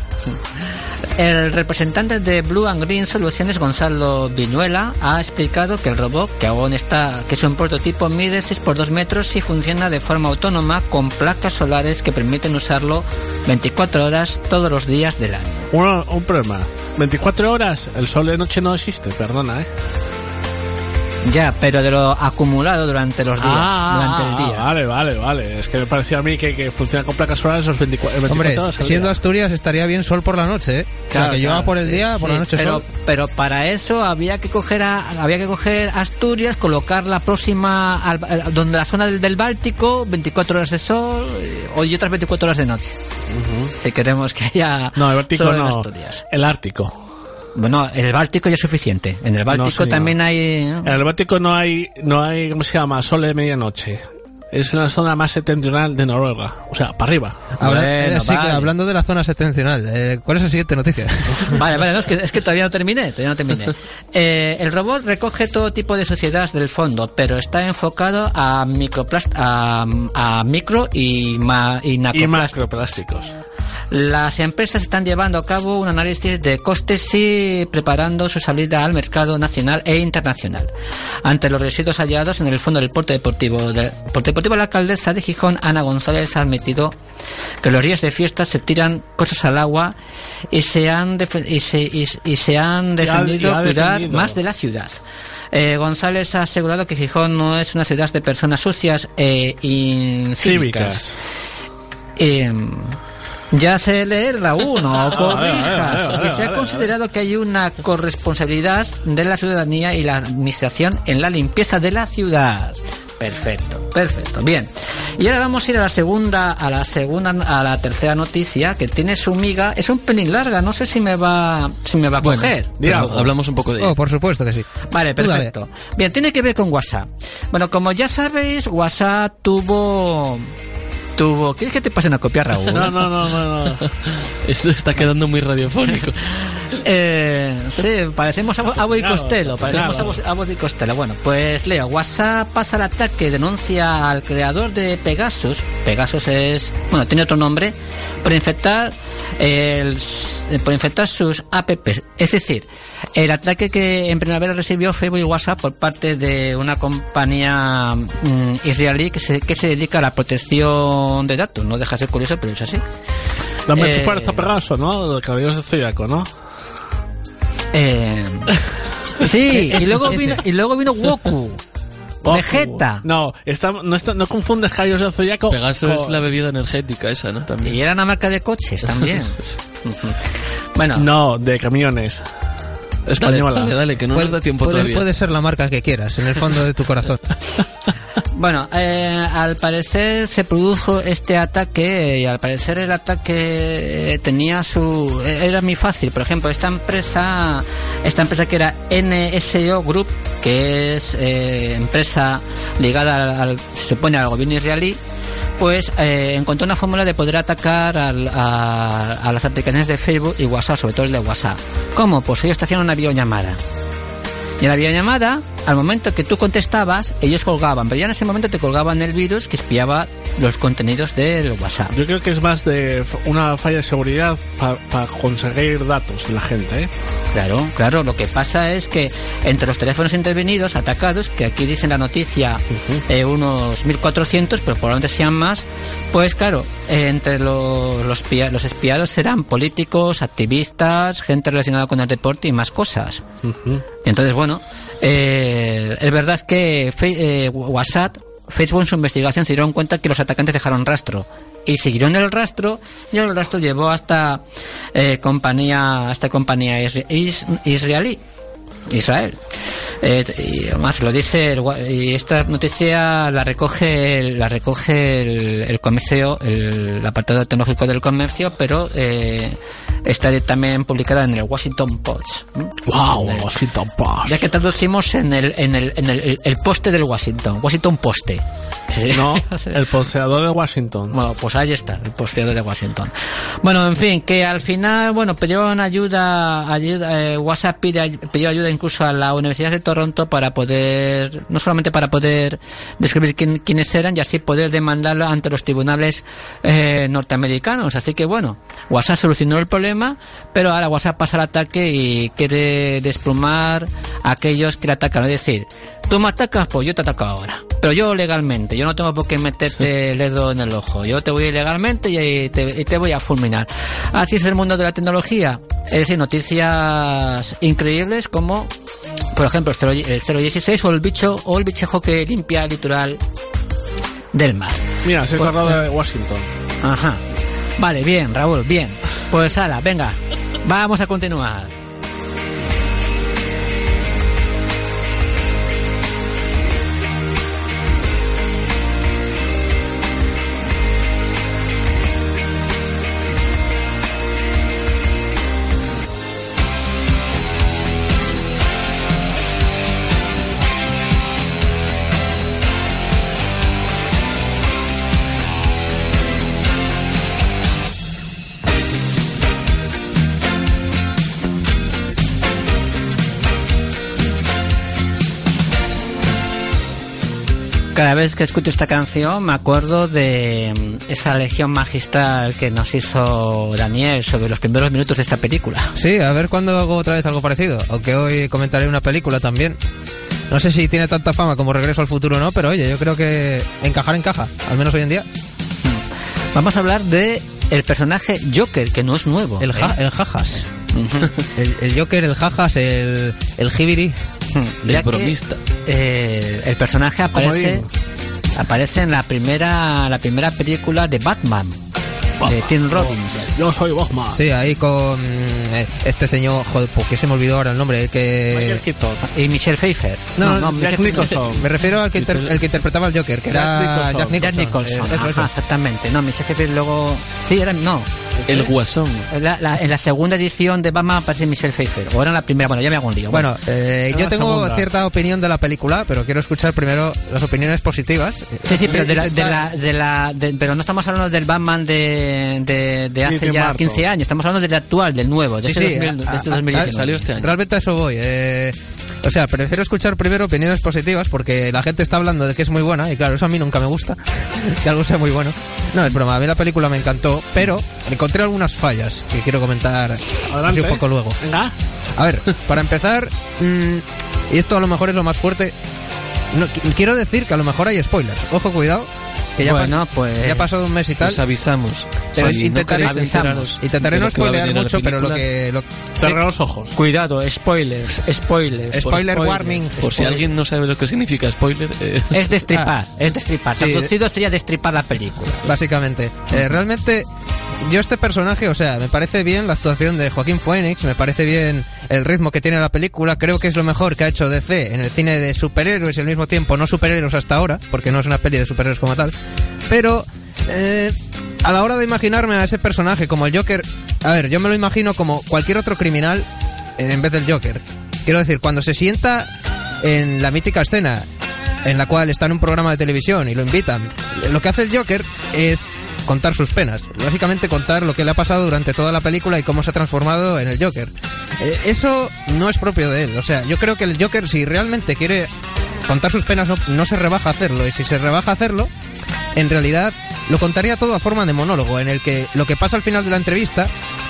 Speaker 8: El representante de Blue and Green Soluciones, Gonzalo Viñuela, ha explicado que el robot, que aún está, que es un prototipo, mide 6 por 2 metros y funciona de forma autónoma con placas solares que permiten usarlo 24 horas todos los días del año.
Speaker 10: Uno- un problema. 24 horas, el sol de noche no existe, perdona, ¿eh?
Speaker 8: Ya, pero de lo acumulado durante los días,
Speaker 10: Ah,
Speaker 8: durante el
Speaker 10: ah,
Speaker 8: día.
Speaker 10: vale, vale, vale. Es que me parecía a mí que, que funciona con placas solares esos 24, 24
Speaker 16: Hombre, siendo
Speaker 10: día.
Speaker 16: Asturias estaría bien sol por la noche, ¿eh? o sea,
Speaker 8: Claro,
Speaker 16: que yo
Speaker 8: claro,
Speaker 16: por el
Speaker 8: sí,
Speaker 16: día, por la
Speaker 8: sí,
Speaker 16: noche
Speaker 8: pero,
Speaker 16: sol.
Speaker 8: pero para eso había que coger a- había que coger Asturias, colocar la próxima al- al- donde la zona del, del Báltico, 24 horas de sol eh, y otras 24 horas de noche. Si queremos que haya
Speaker 10: No, el Báltico
Speaker 8: sol en
Speaker 10: no.
Speaker 8: Asturias.
Speaker 10: El Ártico.
Speaker 8: Bueno, en el Báltico ya es suficiente. En el Báltico también hay ¿eh?
Speaker 10: En el Báltico no hay, no hay, ¿cómo se llama? Sol de medianoche. Es una zona más septentrional de Noruega. O sea, para arriba.
Speaker 16: Habla-
Speaker 8: Bueno,
Speaker 16: eh, sí, que
Speaker 8: vale.
Speaker 16: hablando de la zona septentrional, eh, ¿cuál es la siguiente noticia? [LAUGHS]
Speaker 8: Vale, vale, no, es, que, es que todavía no terminé, todavía no terminé. [LAUGHS] Eh, el robot recoge todo tipo de suciedades del fondo, pero está enfocado a microplast a, a micro y, ma, y
Speaker 10: Y
Speaker 8: macroplásticos. Las empresas están llevando a cabo un análisis de costes y preparando su salida al mercado nacional e internacional. Ante los residuos hallados en el fondo del puerto deportivo de, puerto deportivo, la alcaldesa de Gijón, Ana González, ha admitido que los días de fiesta se tiran cosas al agua y se han, y se, y, y se han defendido
Speaker 10: ha
Speaker 8: cuidar
Speaker 10: defendido.
Speaker 8: más de la ciudad. Eh, González ha asegurado que Gijón no es una ciudad de personas sucias e incívicas.
Speaker 10: Cívicas.
Speaker 8: Eh, ya se lee la 1, o
Speaker 10: Vale, vale,
Speaker 8: corrijas. Y se ha considerado que hay una corresponsabilidad de la ciudadanía y la administración en la limpieza de la ciudad. Perfecto, perfecto. Bien. Y ahora vamos a ir a la segunda, a la segunda, a la tercera noticia que tiene su miga. Es un pelín larga, no sé si me va, si me va a
Speaker 9: Bueno,
Speaker 8: coger.
Speaker 9: pero hablamos un poco de
Speaker 16: Oh, por supuesto que sí.
Speaker 8: Vale, perfecto. Bien, tiene que ver con WhatsApp. Bueno, como ya sabéis, WhatsApp tuvo... Tuvo... ¿Quieres que te pase una copia, Raúl? [LAUGHS]
Speaker 10: No, no, no, no, no. [LAUGHS]
Speaker 9: Esto está quedando muy radiofónico. [LAUGHS]
Speaker 8: Eh, sí, parecemos a, a Boy Costello, parecemos a, Bo- a Boy Costello. Bueno, pues leo, WhatsApp pasa al ataque, denuncia al creador de Pegasus, Pegasus es, bueno, tiene otro nombre, por infectar el, por infectar sus apps. Es decir, el ataque que en primavera recibió Facebook y WhatsApp por parte de una compañía mm, israelí que se, que se dedica a la protección de datos. No deja de ser curioso, pero es así.
Speaker 10: Dame
Speaker 8: Eh,
Speaker 10: tu fuerza, Pegaso, ¿no? De Caballeros de Zodiaco, ¿no?
Speaker 8: Eh, sí, [LAUGHS] y luego vino, y luego vino Goku.
Speaker 10: Goku.
Speaker 8: Vegeta.
Speaker 10: No, está, no, está, no confundes Caballeros de Zodiaco
Speaker 9: Pegaso
Speaker 10: con-
Speaker 9: es la bebida energética esa, ¿no? También.
Speaker 8: Y era una marca de coches también. [LAUGHS] Bueno,
Speaker 10: No, de camiones. Española.
Speaker 9: Dale, dale, que no
Speaker 16: Puede,
Speaker 9: nos da tiempo
Speaker 16: puede-
Speaker 9: todavía.
Speaker 16: puede ser la marca que quieras, en el fondo de tu corazón. [LAUGHS]
Speaker 8: bueno eh, al parecer se produjo este ataque y al parecer el ataque tenía su era muy fácil. Por ejemplo, esta empresa, esta empresa que era NSO Group, que es eh, empresa ligada al, al- se supone al gobierno israelí, pues eh, encontró una fórmula de poder atacar al- a, a las aplicaciones de Facebook y WhatsApp, sobre todo el de WhatsApp. ¿Cómo? Pues ellos te hacían una videollamada. Y en la videollamada, al momento que tú contestabas, ellos colgaban, pero ya en ese momento te colgaban el virus que espiaba los contenidos del WhatsApp.
Speaker 10: Yo creo que es más de una falla de seguridad para conseguir datos de la gente, ¿eh?
Speaker 8: Claro, claro. Lo que pasa es que entre los teléfonos intervenidos, atacados, que aquí dicen la noticia eh, unos 1.400, pero probablemente sean más, pues claro, eh, entre lo- los, pia- los espiados serán políticos, activistas, gente relacionada con el deporte y más cosas. Entonces, bueno, eh, es verdad es que eh, WhatsApp, Facebook en su investigación se dieron cuenta que los atacantes dejaron rastro. Y siguieron el rastro y el rastro llevó hasta eh, compañía hasta compañía is- is- israelí Israel Eh, y además lo dice el y esta noticia la recoge la recoge el, el comercio el, el apartado tecnológico del comercio pero eh, está también publicada en el Washington Post
Speaker 10: Wow, Washington Post.
Speaker 8: ya que traducimos en el en el, en el, el- poste del Washington Washington Poste
Speaker 10: No, [LAUGHS] el poseedor de Washington.
Speaker 8: bueno, pues ahí está, el posteador de Washington. Bueno, en fin, que al final, bueno, pidieron ayuda, ayuda eh, WhatsApp pide, pidió ayuda incluso a la Universidad de Toronto para poder, no solamente para poder describir quién- quiénes eran y así poder demandarlo ante los tribunales eh, norteamericanos. Así que bueno, WhatsApp solucionó el problema, pero ahora WhatsApp pasa al ataque y quiere desplumar a aquellos que le atacan. Es decir, tú me atacas, pues yo te ataco ahora. Pero yo legalmente, yo no tengo por qué meterte el dedo en el ojo. Yo te voy ilegalmente y te, y te voy a fulminar. Así es el mundo de la tecnología. Es decir, noticias increíbles como, por ejemplo, el 0, el 016 o el bicho o el bichejo que limpia el litoral del mar.
Speaker 10: Mira, se ha
Speaker 8: Pues,
Speaker 10: acordado de Washington.
Speaker 8: Ajá. Vale, bien, Raúl, bien. Pues ala, venga, vamos a continuar. Cada vez que escucho esta canción me acuerdo de mm, esa legión magistral que nos hizo Daniel sobre los primeros minutos de esta película.
Speaker 16: Sí, a ver cuándo hago otra vez algo parecido. Aunque hoy comentaré una película también. No sé si tiene tanta fama como Regreso al Futuro o no, pero oye, yo creo que encajar encaja, al menos hoy en día.
Speaker 8: Vamos a hablar de el personaje Joker, que no es nuevo.
Speaker 16: El, ja-
Speaker 8: ¿eh?
Speaker 16: el jajas. [LAUGHS] el, el Joker, el jajas, el, el jibiri. [LAUGHS]
Speaker 8: Que, eh, el personaje aparece aparece en la primera la primera película de Batman de Tim Robbins.
Speaker 10: Yo soy Batman.
Speaker 16: Sí, ahí con eh, este señor, joder, ¿por qué se me olvidó ahora el nombre? El que...
Speaker 10: Michael Keaton.
Speaker 8: Y Michelle Pfeiffer.
Speaker 16: No, no,
Speaker 8: Michelle-
Speaker 10: Jack Nicholson.
Speaker 16: Me refiero al que, inter- el que interpretaba al Joker, que
Speaker 10: Jack
Speaker 16: era
Speaker 10: Nicholson.
Speaker 16: Jack Nicholson.
Speaker 8: Jack Nicholson.
Speaker 16: Eh,
Speaker 8: Ajá, exactamente. No, Michelle Pfeiffer luego sí era no.
Speaker 9: El Guasón.
Speaker 8: En la, la- en la segunda edición de Batman aparece Michelle Pfeiffer. O era en la primera, bueno, ya me hago un lío.
Speaker 16: Bueno, eh,
Speaker 10: Era
Speaker 16: yo tengo
Speaker 10: segunda.
Speaker 16: cierta opinión de la película, pero quiero escuchar primero las opiniones positivas.
Speaker 8: Sí, sí, pero de la, de la, de la- de- pero no estamos hablando del Batman de, de, de hace ya
Speaker 10: Burton.
Speaker 8: 15 años, estamos hablando del actual, del nuevo, de
Speaker 16: Sí,
Speaker 8: este,
Speaker 16: sí,
Speaker 8: 2000 de
Speaker 16: a-
Speaker 8: este
Speaker 16: a-
Speaker 8: 2019.
Speaker 9: Salió este año.
Speaker 16: Realmente a eso voy. eh, o sea, prefiero escuchar primero opiniones positivas porque la gente está hablando de que es muy buena y claro, eso a mí nunca me gusta, [LAUGHS] que algo sea muy bueno. No, es broma, a mí la película me encantó, pero encontré algunas fallas que quiero comentar
Speaker 10: Adelante.
Speaker 16: un poco luego.
Speaker 10: Venga.
Speaker 16: A ver, para empezar, mm, y esto a lo mejor es lo más fuerte, no, qu- quiero decir que a lo mejor hay spoilers. Ojo, cuidado, que ya,
Speaker 8: Bueno,
Speaker 16: pas-
Speaker 8: pues-
Speaker 16: ya ha pasado un mes y tal.
Speaker 9: Os avisamos.
Speaker 16: Pero
Speaker 9: no
Speaker 16: intentaré, no
Speaker 9: lo que va a
Speaker 16: spoilear
Speaker 9: venir en la
Speaker 16: mucho, pero lo que... Lo,
Speaker 10: Cerra los ojos.
Speaker 8: Cuidado, spoilers, spoilers.
Speaker 16: Spoiler warning.
Speaker 9: Por si alguien no sabe lo que significa spoiler, eh,
Speaker 8: Es destripar,
Speaker 16: Ah.
Speaker 8: es destripar.
Speaker 16: Sí.
Speaker 8: Traducido sería destripar la película.
Speaker 16: básicamente. Eh, realmente, yo este personaje, o sea, me parece bien la actuación de Joaquín Phoenix, me parece bien el ritmo que tiene la película, creo que es lo mejor que ha hecho DC en el cine de superhéroes y al mismo tiempo no superhéroes hasta ahora, porque no es una peli de superhéroes como tal, pero... eh, a la hora de imaginarme a ese personaje como el Joker, a ver, yo me lo imagino como cualquier otro criminal eh, en vez del Joker. Quiero decir, cuando se sienta en la mítica escena en la cual está en un programa de televisión y lo invitan. Lo que hace el Joker es contar sus penas, básicamente contar lo que le ha pasado durante toda la película y cómo se ha transformado en el Joker. Eh, eso no es propio de él, o sea, yo creo que el Joker si realmente quiere contar sus penas no, se rebaja a hacerlo y si se rebaja a hacerlo, en realidad lo contaría todo a forma de monólogo, en el que lo que pasa al final de la entrevista,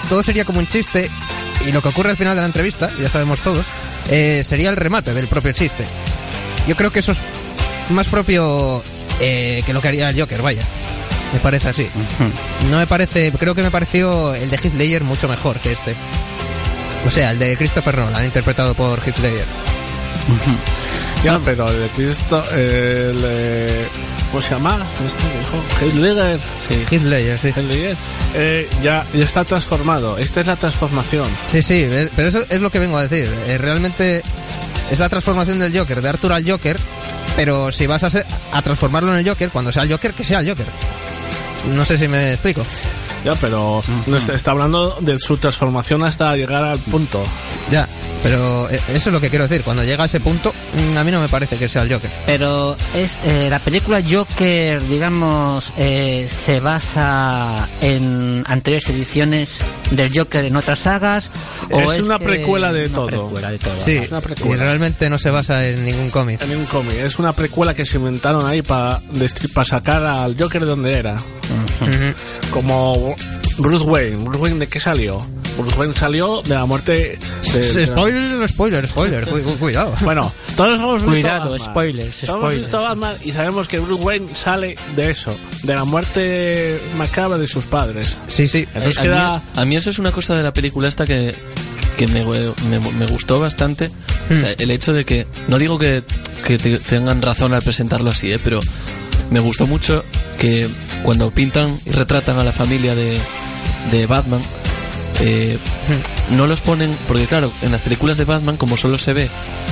Speaker 16: todo sería como un chiste y lo que ocurre al final de la entrevista, ya sabemos todos, eh, sería el remate del propio chiste. Yo creo que eso es más propio eh, que lo que haría el Joker, vaya. Me parece así. No me parece, creo que me pareció el de Heath Ledger mucho mejor que este. O sea, el de Christopher Nolan, interpretado por Heath Ledger.
Speaker 10: Ya, pero el de Cristo, el, ¿cómo se llama? Este dijo, Heath Ledger.
Speaker 16: Sí, Heath Ledger, sí.
Speaker 10: Heath Ledger, eh, ya, ya está transformado. Esta es la transformación.
Speaker 16: Sí, sí, eh, pero eso es lo que vengo a decir. Eh, realmente es la transformación del Joker, de Arthur al Joker, pero si vas a, ser- a transformarlo en el Joker, cuando sea el Joker, que sea el Joker. No sé si me explico.
Speaker 10: Ya, pero está, está hablando de su transformación hasta llegar al punto.
Speaker 16: Pero eh, eso es lo que quiero decir. Cuando llega a ese punto, mm, a mí no me parece que sea el Joker.
Speaker 8: Pero es eh, la película Joker, digamos, eh, se basa en anteriores ediciones del Joker en otras sagas o
Speaker 10: Es
Speaker 8: es
Speaker 10: una
Speaker 8: que-
Speaker 10: precuela de
Speaker 8: una
Speaker 10: todo.
Speaker 8: precuela de todo.
Speaker 16: Sí,
Speaker 10: es una
Speaker 16: y
Speaker 10: precuela.
Speaker 16: realmente no se basa en ningún cómic.
Speaker 10: En ningún cómic. Es una precuela que se inventaron ahí para sacar al Joker de donde era. Como Bruce Wayne. ¿Bruce Wayne de qué salió? Bruce Wayne salió de la muerte de... de-
Speaker 16: Spoiler, spoiler, spoiler. cu- cu- cuidado. [LAUGHS]
Speaker 10: Bueno, todos hemos visto
Speaker 8: Cuidado,
Speaker 10: Batman.
Speaker 8: spoilers,
Speaker 10: Todos hemos visto Batman y sabemos que Bruce Wayne sale de eso, de la muerte macabra de sus padres.
Speaker 16: Sí, sí.
Speaker 10: Entonces
Speaker 9: a,
Speaker 10: queda...
Speaker 9: mí, a mí eso es una cosa de la película esta que, que me, me, me gustó bastante.
Speaker 16: Hmm.
Speaker 9: El hecho de que, no digo que, que te- tengan razón al presentarlo así, ¿eh? pero me gustó mucho que cuando pintan y retratan a la familia de, de Batman, eh, no los ponen, porque claro, en las películas de Batman, como solo se ve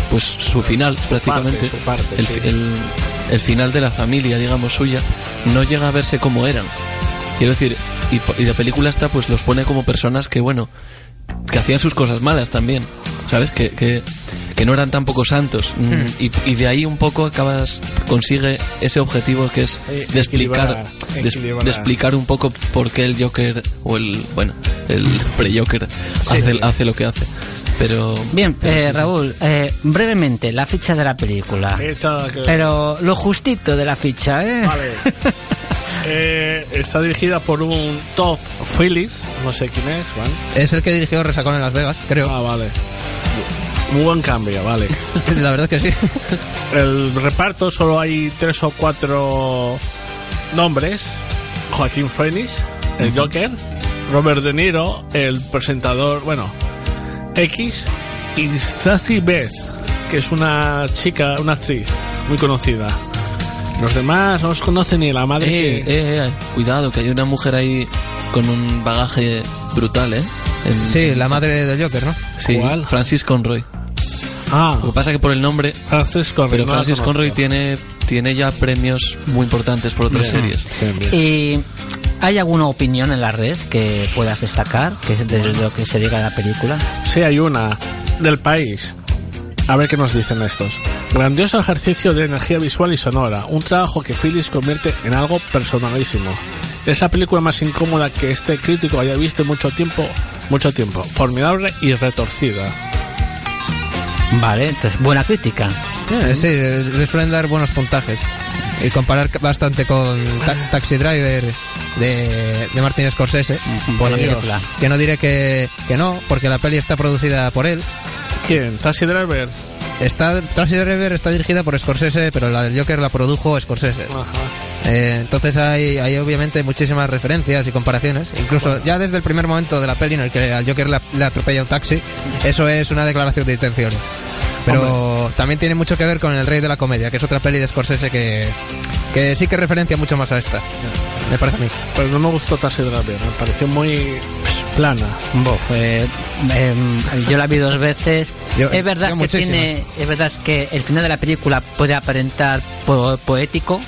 Speaker 9: pues su final prácticamente,
Speaker 10: su parte,
Speaker 9: el,
Speaker 10: sí.
Speaker 9: el- el final de la familia, digamos, suya, no llega a verse como eran. Quiero decir, y, y la película esta pues los pone como personas que, bueno, que hacían sus cosas malas también, ¿sabes? Que, que, que no eran tampoco santos. Mm,
Speaker 10: Hmm.
Speaker 9: Y, y de ahí un poco acabas, consigue ese objetivo que es
Speaker 10: Eh,
Speaker 9: de explicar, de, explicar un poco por qué el Joker, o el, bueno, el pre-Joker hace, hace lo que hace. Pero...
Speaker 8: Bien,
Speaker 9: pero
Speaker 8: eh,
Speaker 9: sí, sí.
Speaker 8: Raúl, eh, brevemente, la ficha de la película.
Speaker 10: Esta que-
Speaker 8: Pero lo justito de la ficha, ¿eh?
Speaker 10: Vale. [LAUGHS] Eh, está dirigida por un Todd Phillips, no sé quién es, Juan.
Speaker 16: Es el que dirigió Resacón en Las Vegas, creo.
Speaker 10: Ah, vale. Muy buen cambio, vale. [LAUGHS]
Speaker 16: La verdad es que sí.
Speaker 10: El reparto solo hay tres o cuatro nombres. Joaquín Phoenix, el Joker, Robert De Niro, el presentador, bueno, X, y Zazie Beth, que es una chica, una actriz muy conocida. Los demás no os conocen ni la madre
Speaker 9: Eh,
Speaker 10: que...
Speaker 9: eh, eh, cuidado, que hay una mujer ahí con un bagaje brutal, ¿eh? En-
Speaker 16: Sí, la madre del Joker, ¿no?
Speaker 9: Sí,
Speaker 10: ¿Cuál?
Speaker 9: Francis Conroy.
Speaker 10: Ah,
Speaker 9: Lo que pasa que por el nombre,
Speaker 10: Francis Conroy.
Speaker 9: pero Francis. Conroy tiene, tiene ya premios muy importantes por otras
Speaker 10: Bien,
Speaker 9: series.
Speaker 10: bien, bien.
Speaker 8: ¿Y hay alguna opinión en la red que puedas destacar que es de lo que se diga de la película?
Speaker 10: Sí, hay una del país. A ver qué nos dicen estos. Grandioso ejercicio de energía visual y sonora. Un trabajo que Phyllis convierte en algo personalísimo. Es la película más incómoda que este crítico haya visto en mucho tiempo. Mucho tiempo. Formidable y retorcida.
Speaker 8: Vale, entonces buena crítica.
Speaker 16: Eh, sí, le suelen dar buenos puntajes. Y comparar bastante con Ta- Taxi Driver de, de Martin Scorsese.
Speaker 8: Buena
Speaker 16: Eh,
Speaker 8: película.
Speaker 16: Que no diré que, que no, porque la peli está producida por él.
Speaker 10: ¿Quién? ¿Taxi Driver?
Speaker 16: Está, Taxi Driver está dirigida por Scorsese, pero la del Joker la produjo Scorsese. Eh, entonces hay, hay obviamente muchísimas referencias y comparaciones. Incluso ya desde el primer momento de la peli en el que al Joker le, le atropella un taxi, eso es una declaración de intenciones. Pero también tiene mucho que ver con El Rey de la Comedia, que es otra peli de Scorsese que, que sí que referencia mucho más a esta. Me parece a mí.
Speaker 10: Pero no me gustó Taxi Driver. Me pareció muy pss, plana.
Speaker 8: Eh, em, yo la vi dos veces.
Speaker 16: Yo-
Speaker 8: es verdad
Speaker 16: yo
Speaker 8: que
Speaker 16: muchísimas.
Speaker 8: tiene, es verdad que el final de la película puede aparentar po- poético,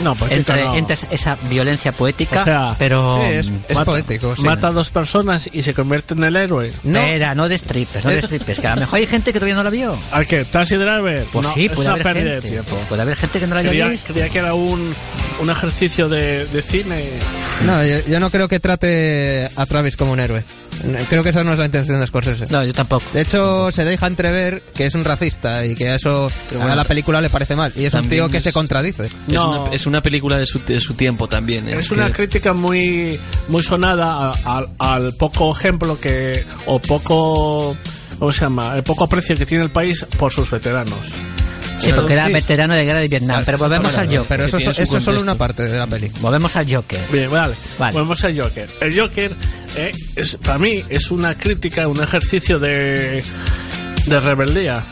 Speaker 10: No, poética
Speaker 8: entre,
Speaker 10: no.
Speaker 8: entre esa violencia poética,
Speaker 10: O sea,
Speaker 8: pero
Speaker 16: Sí, es, es
Speaker 10: Mata-
Speaker 16: poético. sí.
Speaker 10: Mata a dos personas y se convierte en el héroe.
Speaker 16: No.
Speaker 8: Espera, no de strippers, no de strippers, que a lo mejor hay gente que todavía no la vio.
Speaker 10: ¿A qué? ¿Taxi Driver?
Speaker 8: Pues
Speaker 10: no,
Speaker 8: sí, puede haber gente.
Speaker 10: de tiempo.
Speaker 8: Puede haber gente que no la haya
Speaker 10: Creía,
Speaker 8: visto.
Speaker 10: creía que era un, un ejercicio de, de cine.
Speaker 16: No, yo, yo no creo que trate a Travis como un héroe. Creo que esa no es la intención de Scorsese.
Speaker 8: No, yo tampoco.
Speaker 16: De hecho, se deja entrever que es un racista y que a eso a la película le parece mal. Y es un tío que
Speaker 9: es-
Speaker 16: se contradice.
Speaker 9: Es,
Speaker 10: No.
Speaker 9: una, es una película de su, de su tiempo también. ¿eh?
Speaker 10: Es
Speaker 9: Que-
Speaker 10: una crítica muy muy sonada a- a- al poco ejemplo que o poco ¿cómo se llama? El poco aprecio que tiene el país por sus veteranos.
Speaker 8: Sí, porque era
Speaker 16: sí.
Speaker 8: veterano de guerra de Vietnam. Pero volvemos al Joker.
Speaker 16: Pero eso, eso es solo una parte de la peli.
Speaker 8: Volvemos al Joker.
Speaker 10: Bien, vale.
Speaker 8: Vale.
Speaker 10: Volvemos al Joker. El Joker, eh, es, para mí, es una crítica, un ejercicio de, de rebeldía.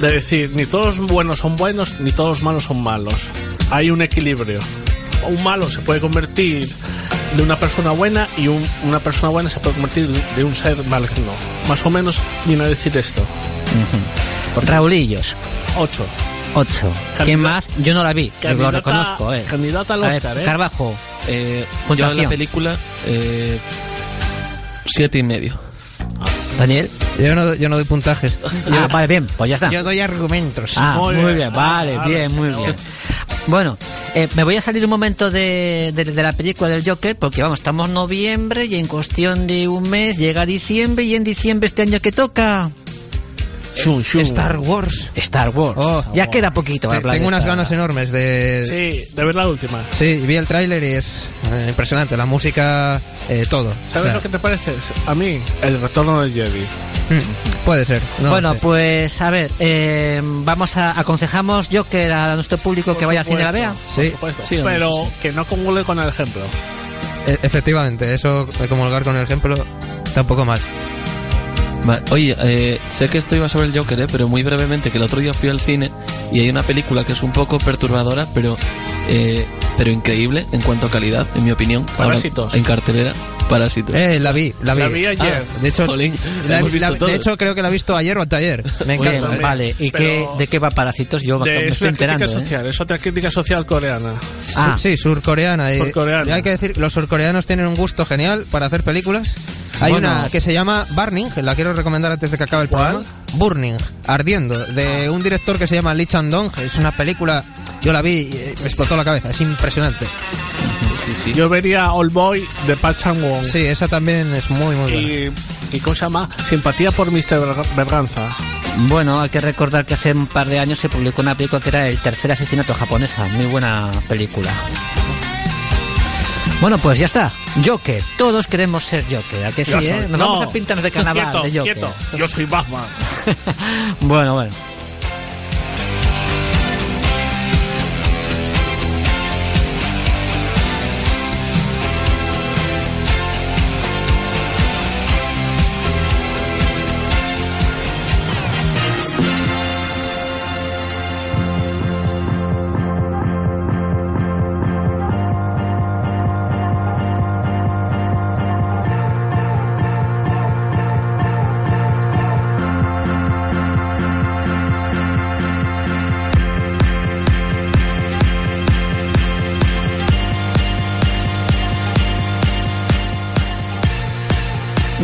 Speaker 10: De decir, ni todos buenos son buenos, ni todos malos son malos. Hay un equilibrio. Un malo se puede convertir de una persona buena y un- una persona buena se puede convertir de un ser maligno. Más o menos viene a decir esto.
Speaker 8: Raulillos.
Speaker 10: Ocho.
Speaker 8: Ocho. ¿Quién más? Yo no la vi. Lo reconozco, eh.
Speaker 10: candidata al
Speaker 8: A ver,
Speaker 10: Oscar, eh.
Speaker 8: Carbajo.
Speaker 9: Eh, yo la película, eh, siete y medio.
Speaker 8: Daniel.
Speaker 16: Yo no, yo no doy puntajes.
Speaker 8: Ah, vale, bien, pues ya está.
Speaker 16: Yo doy argumentos.
Speaker 8: Ah, muy,
Speaker 10: Muy
Speaker 8: bien,
Speaker 10: bien.
Speaker 8: vale,
Speaker 10: Ah,
Speaker 8: bien, muy bien. Bueno, eh, me voy a salir un momento de, de- de la película del Joker porque vamos, estamos en noviembre y en cuestión de un mes llega diciembre y en diciembre este año que toca
Speaker 10: Shun, shun.
Speaker 16: Star Wars.
Speaker 8: Star Wars.
Speaker 16: Oh.
Speaker 8: ya queda poquito. para
Speaker 16: Te-
Speaker 8: hablar
Speaker 16: Tengo
Speaker 8: de
Speaker 16: unas ganas enormes de...
Speaker 10: Sí, de ver la última.
Speaker 16: Sí, vi el tráiler y es eh, impresionante. La música, eh, todo.
Speaker 10: ¿Sabes
Speaker 16: O sea,
Speaker 10: lo que te parece? A mí, el retorno del Jedi.
Speaker 16: mm, Puede ser. no
Speaker 8: bueno,
Speaker 16: sé.
Speaker 8: pues a ver, eh, vamos a aconsejamos Joker a nuestro público que vaya al cine la vea.
Speaker 16: Sí.
Speaker 10: supuesto.
Speaker 9: Sí, hombre,
Speaker 10: pero
Speaker 9: sí,
Speaker 10: que no comule con el ejemplo.
Speaker 16: E- efectivamente, eso de comulgar con el ejemplo está un poco mal.
Speaker 9: Oye, eh, sé que esto iba sobre el Joker, eh, pero muy brevemente, que el otro día fui al cine y hay una película que es un poco perturbadora, pero eh, pero increíble en cuanto a calidad, en mi opinión. Ahora,
Speaker 10: Parásitos.
Speaker 9: en cartelera, Parásitos.
Speaker 16: Eh, la vi, la vi.
Speaker 10: La vi ayer.
Speaker 16: Ah, de hecho,
Speaker 9: Jolín, la
Speaker 16: la- de hecho, creo que la he visto ayer o anteayer. Me encanta.
Speaker 8: bien,
Speaker 16: eh.
Speaker 8: vale, ¿y qué, de qué va Parásitos? Yo
Speaker 10: De-
Speaker 8: me
Speaker 10: es
Speaker 8: estoy enterando. ¿eh?
Speaker 10: social, es otra crítica social coreana.
Speaker 8: Ah,
Speaker 16: Sí, surcoreana. y-
Speaker 10: Surcoreana.
Speaker 16: y hay que decir, los surcoreanos tienen un gusto genial para hacer películas. Hay
Speaker 8: Bueno.
Speaker 16: una que se llama Burning, que la quiero recomendar antes de que acabe el
Speaker 10: ¿Cuál?
Speaker 16: programa. Burning, Ardiendo, de un director que se llama Lee Chan-dong. Es una película, yo la vi y eh, me explotó la cabeza, es impresionante.
Speaker 9: Sí, sí.
Speaker 10: Yo vería All Boy de Park Chan-won.
Speaker 16: Sí, esa también es muy, muy buena.
Speaker 10: Y, y ¿cómo se llama? Simpatía por Mr. Berga- Berganza.
Speaker 8: Bueno, hay que recordar que hace un par de años se publicó una película que era El tercer asesinato japonesa. Muy buena película. Bueno, pues ya está. Joker. Todos queremos ser Joker. ¿A que sí, eh? Nos
Speaker 10: no.
Speaker 8: vamos a pintarnos de carnaval
Speaker 10: Quieto,
Speaker 8: de Joker.
Speaker 10: quieto. Yo soy Batman. [LAUGHS]
Speaker 8: bueno, bueno.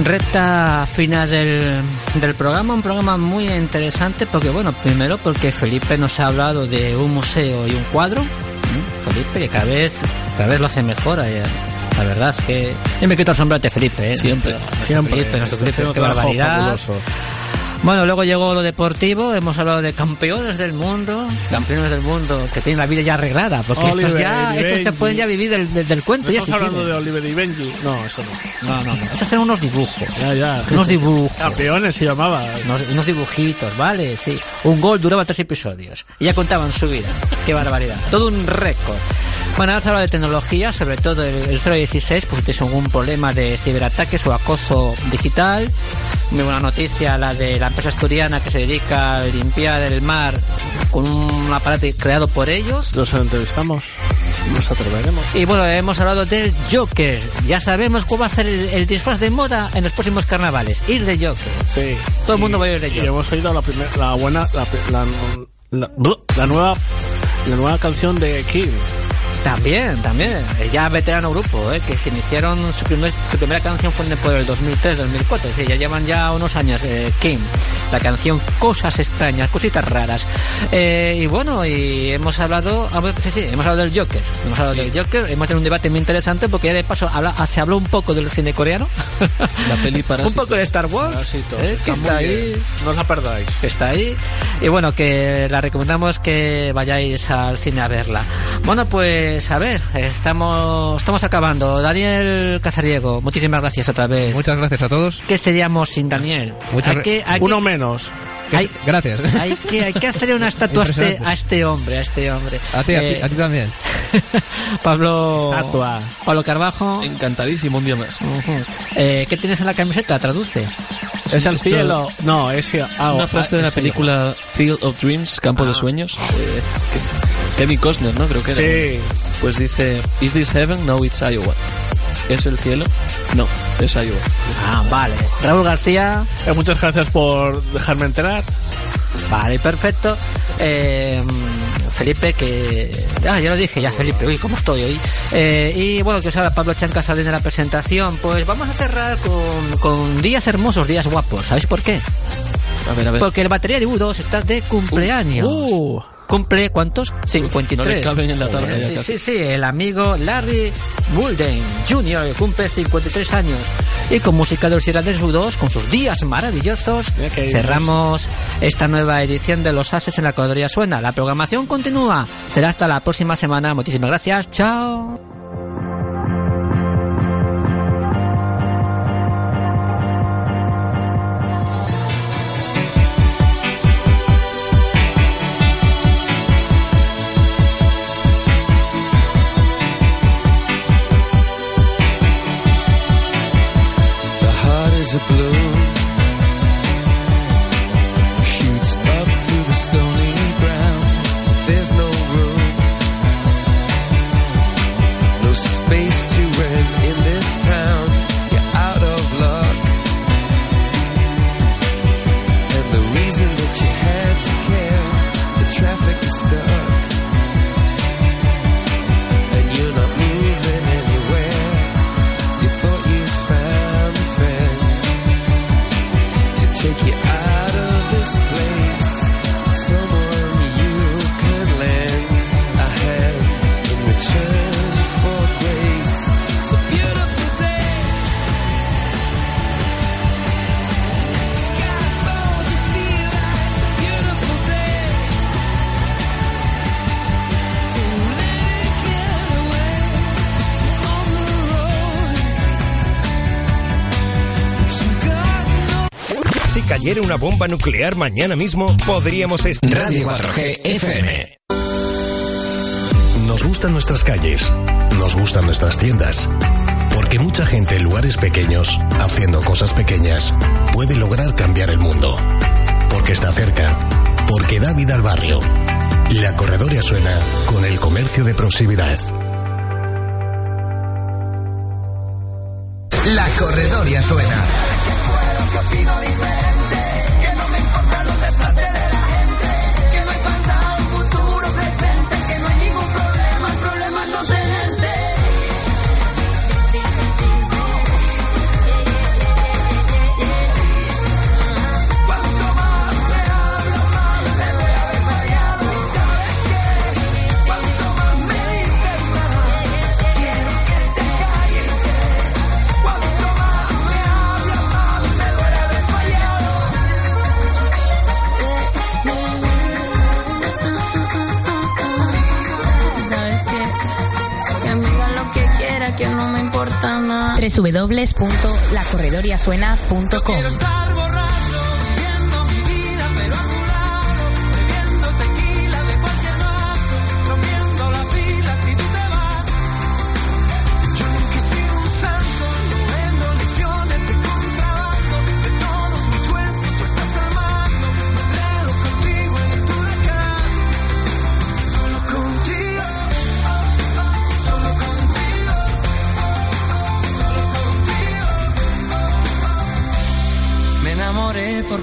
Speaker 8: Recta final del, del programa, un programa muy interesante porque, bueno, primero porque Felipe nos ha hablado de un museo y un cuadro. ¿Mm? Felipe, que cada vez, cada vez lo hace mejor. eh. La verdad es que... Yo me quito el sombrero Felipe, ¿eh?
Speaker 9: Siempre.
Speaker 8: Nuestro
Speaker 10: Siempre.
Speaker 8: Felipe, nuestro Felipe, qué barbaridad.
Speaker 10: fabuloso.
Speaker 8: Bueno, luego llegó lo deportivo, hemos hablado de campeones del mundo, campeones del mundo que tienen la vida ya arreglada, porque estos
Speaker 10: Oliver
Speaker 8: ya,
Speaker 10: y
Speaker 8: estos te pueden ya vivir del, del, del
Speaker 10: ¿No
Speaker 8: cuento. ya
Speaker 10: estamos
Speaker 8: si
Speaker 10: hablando
Speaker 8: quieren.
Speaker 10: de Oliver y Benji? No, eso no.
Speaker 8: No, no, no. Estos eran unos dibujos.
Speaker 10: Ya, ya.
Speaker 8: Unos dibujos.
Speaker 10: Campeones se llamaba.
Speaker 8: Unos, unos dibujitos, ¿vale? Sí. Un gol duraba tres episodios. Y ya contaban su vida. Qué barbaridad. Todo un récord. Bueno, se habla de tecnología, sobre todo el, el 016, pues si tienes algún problema de ciberataques o acoso digital. Muy buena noticia la de la empresa asturiana que se dedica a limpiar el mar con un aparato creado por ellos.
Speaker 10: Los entrevistamos. Nos atreveremos.
Speaker 8: Y bueno, hemos hablado del Joker. Ya sabemos cuál va a ser el, el disfraz de moda en los próximos carnavales. Ir de Joker.
Speaker 10: Sí.
Speaker 8: Todo el mundo va a ir de
Speaker 10: Y
Speaker 8: Joker.
Speaker 10: hemos oído la primera, la buena, la, la, la- la nueva, la nueva canción de King.
Speaker 8: También, también. Ya veterano grupo, ¿eh? que se iniciaron, su, primer- su primera canción fue en el- por el 2003-2004. Sí, ya llevan ya unos años, eh, King. La canción Cosas extrañas, cositas raras. Eh, y bueno, y hemos hablado, ah, sí, sí, hemos hablado del Joker. Hemos hablado del Joker, hemos tenido un debate muy interesante porque ya de paso habla- ah, se habló un poco del cine coreano.
Speaker 9: La peli [LAUGHS] para
Speaker 8: un poco de Star Wars.
Speaker 10: Parásitos,
Speaker 8: ¿eh?
Speaker 10: está
Speaker 8: que está ahí.
Speaker 10: bien. No os la perdáis.
Speaker 8: Está ahí. Y bueno, que la recomendamos que vayáis al cine a verla. Bueno, pues a ver, estamos, estamos acabando. Daniel Casariego, muchísimas gracias otra vez.
Speaker 16: Muchas gracias a todos.
Speaker 8: ¿Qué seríamos sin Daniel?
Speaker 16: Muchas
Speaker 8: Hay que- hay
Speaker 10: Uno
Speaker 8: que-
Speaker 10: menos.
Speaker 8: Hay,
Speaker 16: Gracias. [LAUGHS]
Speaker 8: hay que, hay que hacerle una estatua a este, a este hombre, a este hombre.
Speaker 16: A ti, a ti,
Speaker 8: Eh,
Speaker 16: a ti también. [LAUGHS]
Speaker 8: Pablo.
Speaker 10: Estatua.
Speaker 8: Pablo Carbajo.
Speaker 9: Encantadísimo un día más.
Speaker 8: Ujú. Eh, ¿Qué tienes en la camiseta? Traduce.
Speaker 10: ¿Es el
Speaker 9: Esto-
Speaker 10: cielo? No, es...
Speaker 9: Es
Speaker 10: ah,
Speaker 9: una frase de
Speaker 10: ah,
Speaker 9: la
Speaker 10: es-
Speaker 9: película Field of Dreams, Campo de Sueños. eh, que- Kevin Costner, ¿no? Creo que era.
Speaker 10: Sí.
Speaker 9: Pues dice, ¿Is this heaven? No, it's Iowa. ¿Es el cielo? No, es Iowa.
Speaker 8: Ah, vale. Raúl García.
Speaker 10: Eh, muchas gracias por dejarme enterar.
Speaker 8: Vale, perfecto. Eh, Felipe, que. Ah, ya lo dije, ya Felipe, uy, ¿cómo estoy hoy? Eh, y bueno, que os habla Pablo Chanca sale de la presentación. Pues vamos a cerrar con, con días hermosos, días guapos. ¿Sabéis por qué?
Speaker 9: A ver, a ver.
Speaker 8: Porque el batería de U2 está de cumpleaños.
Speaker 10: Uh.
Speaker 8: ¿Cumple cuántos? 53.
Speaker 9: no en la ya
Speaker 8: sí, sí, sí, el amigo Larry Mulden Jr. cumple 53 años. Y con música de los irlandeses U2, con sus días maravillosos,
Speaker 10: hay
Speaker 8: cerramos esta nueva edición de Los Ases en la Corredoría Suena. La programación continúa. Será hasta la próxima semana. Muchísimas gracias. Chao.
Speaker 14: Una bomba nuclear mañana mismo, podríamos estar.
Speaker 12: Radio 4G FM.
Speaker 14: Nos gustan nuestras calles, nos gustan nuestras tiendas. Porque mucha gente en lugares pequeños, haciendo cosas pequeñas, puede lograr cambiar el mundo. Porque está cerca, porque da vida al barrio. La corredoria suena con el comercio de proximidad.
Speaker 2: La corredoria suena.
Speaker 17: Importa nada.
Speaker 3: www.lacorredoriasuena.com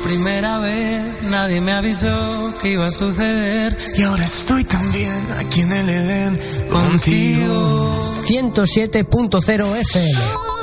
Speaker 15: primera vez nadie me avisó que iba a suceder y ahora estoy también aquí en el Edén contigo.
Speaker 18: 107.0 FM.